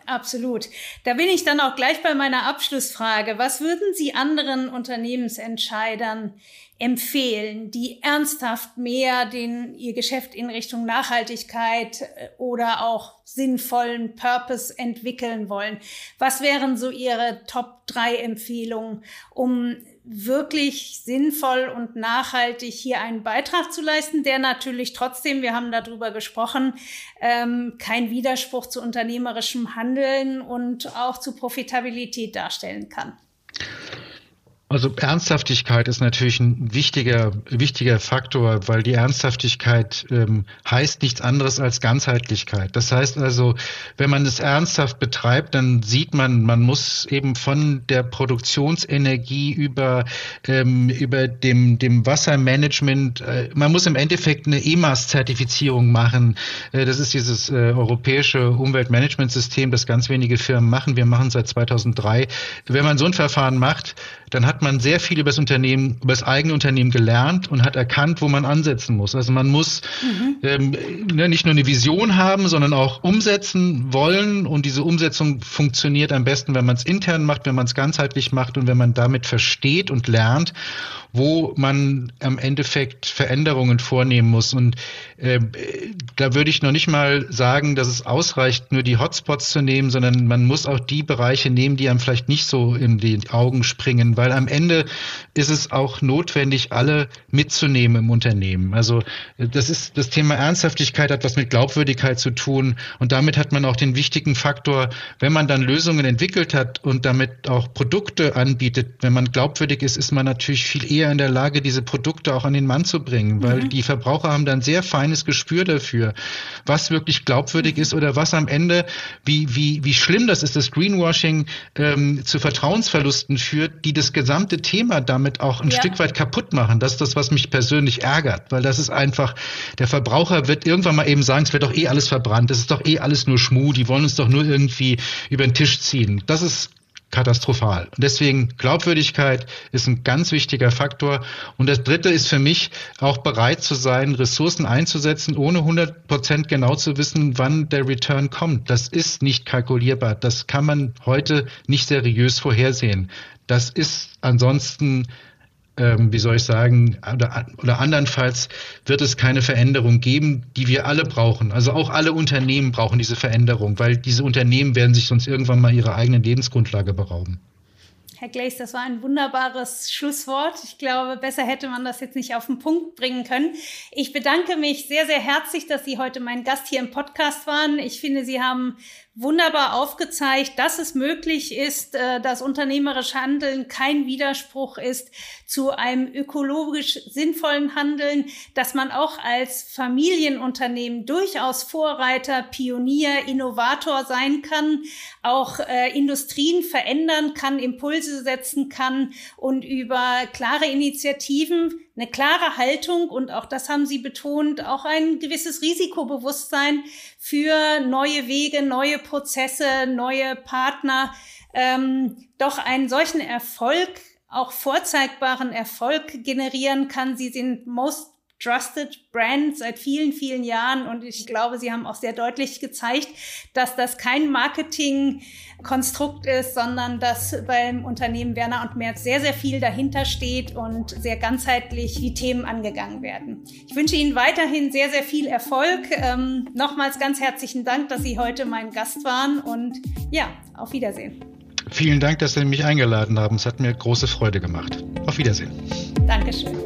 Absolut. Da bin ich dann auch gleich bei meiner Abschlussfrage. Was würden Sie anderen Unternehmensentscheidern empfehlen, die ernsthaft mehr den, ihr Geschäft in Richtung Nachhaltigkeit äh, oder auch sinnvollen Purpose entwickeln wollen? Was wären so Ihre Top drei Empfehlungen, um wirklich sinnvoll und nachhaltig hier einen Beitrag zu leisten, der natürlich trotzdem, wir haben darüber gesprochen, ähm, kein Widerspruch zu unternehmerischem Handeln und auch zu Profitabilität darstellen kann. Also Ernsthaftigkeit ist natürlich ein wichtiger, wichtiger Faktor, weil die Ernsthaftigkeit ähm, heißt nichts anderes als Ganzheitlichkeit. Das heißt also, wenn man es ernsthaft betreibt, dann sieht man, man muss eben von der Produktionsenergie über, ähm, über dem, dem Wassermanagement, äh, man muss im Endeffekt eine EMAS-Zertifizierung machen. Äh, das ist dieses äh, europäische Umweltmanagementsystem, das ganz wenige Firmen machen. Wir machen seit 2003. Wenn man so ein Verfahren macht, dann hat man sehr viel über das Unternehmen, über das eigene Unternehmen gelernt und hat erkannt, wo man ansetzen muss. Also man muss mhm. ähm, ne, nicht nur eine Vision haben, sondern auch umsetzen wollen. Und diese Umsetzung funktioniert am besten, wenn man es intern macht, wenn man es ganzheitlich macht und wenn man damit versteht und lernt wo man am Endeffekt Veränderungen vornehmen muss. Und äh, da würde ich noch nicht mal sagen, dass es ausreicht, nur die Hotspots zu nehmen, sondern man muss auch die Bereiche nehmen, die einem vielleicht nicht so in die Augen springen, weil am Ende ist es auch notwendig, alle mitzunehmen im Unternehmen. Also das ist das Thema Ernsthaftigkeit hat was mit Glaubwürdigkeit zu tun und damit hat man auch den wichtigen Faktor, wenn man dann Lösungen entwickelt hat und damit auch Produkte anbietet, wenn man glaubwürdig ist, ist man natürlich viel eher eher in der Lage, diese Produkte auch an den Mann zu bringen, weil mhm. die Verbraucher haben dann sehr feines Gespür dafür, was wirklich glaubwürdig mhm. ist oder was am Ende, wie, wie, wie schlimm das ist, das Greenwashing ähm, zu Vertrauensverlusten führt, die das gesamte Thema damit auch ein ja. Stück weit kaputt machen. Das ist das, was mich persönlich ärgert, weil das ist einfach, der Verbraucher wird irgendwann mal eben sagen, es wird doch eh alles verbrannt, es ist doch eh alles nur Schmuh, die wollen uns doch nur irgendwie über den Tisch ziehen. Das ist katastrophal. Und deswegen Glaubwürdigkeit ist ein ganz wichtiger Faktor. Und das Dritte ist für mich auch bereit zu sein, Ressourcen einzusetzen, ohne 100 Prozent genau zu wissen, wann der Return kommt. Das ist nicht kalkulierbar. Das kann man heute nicht seriös vorhersehen. Das ist ansonsten ähm, wie soll ich sagen, oder, oder andernfalls wird es keine Veränderung geben, die wir alle brauchen. Also auch alle Unternehmen brauchen diese Veränderung, weil diese Unternehmen werden sich sonst irgendwann mal ihre eigene Lebensgrundlage berauben. Herr Gleis, das war ein wunderbares Schlusswort. Ich glaube, besser hätte man das jetzt nicht auf den Punkt bringen können. Ich bedanke mich sehr, sehr herzlich, dass Sie heute mein Gast hier im Podcast waren. Ich finde, Sie haben wunderbar aufgezeigt, dass es möglich ist, äh, dass unternehmerisch Handeln kein Widerspruch ist zu einem ökologisch sinnvollen Handeln, dass man auch als Familienunternehmen durchaus Vorreiter, Pionier, Innovator sein kann, auch äh, Industrien verändern kann, Impulse setzen kann und über klare Initiativen eine klare Haltung und auch das haben Sie betont, auch ein gewisses Risikobewusstsein für neue Wege, neue Prozesse, neue Partner, ähm, doch einen solchen Erfolg, auch vorzeigbaren Erfolg generieren kann. Sie sind most Trusted Brand seit vielen, vielen Jahren und ich glaube, Sie haben auch sehr deutlich gezeigt, dass das kein Marketingkonstrukt ist, sondern dass beim Unternehmen Werner und Merz sehr, sehr viel dahinter steht und sehr ganzheitlich die Themen angegangen werden. Ich wünsche Ihnen weiterhin sehr, sehr viel Erfolg. Ähm, nochmals ganz herzlichen Dank, dass Sie heute mein Gast waren und ja, auf Wiedersehen. Vielen Dank, dass Sie mich eingeladen haben. Es hat mir große Freude gemacht. Auf Wiedersehen. Dankeschön.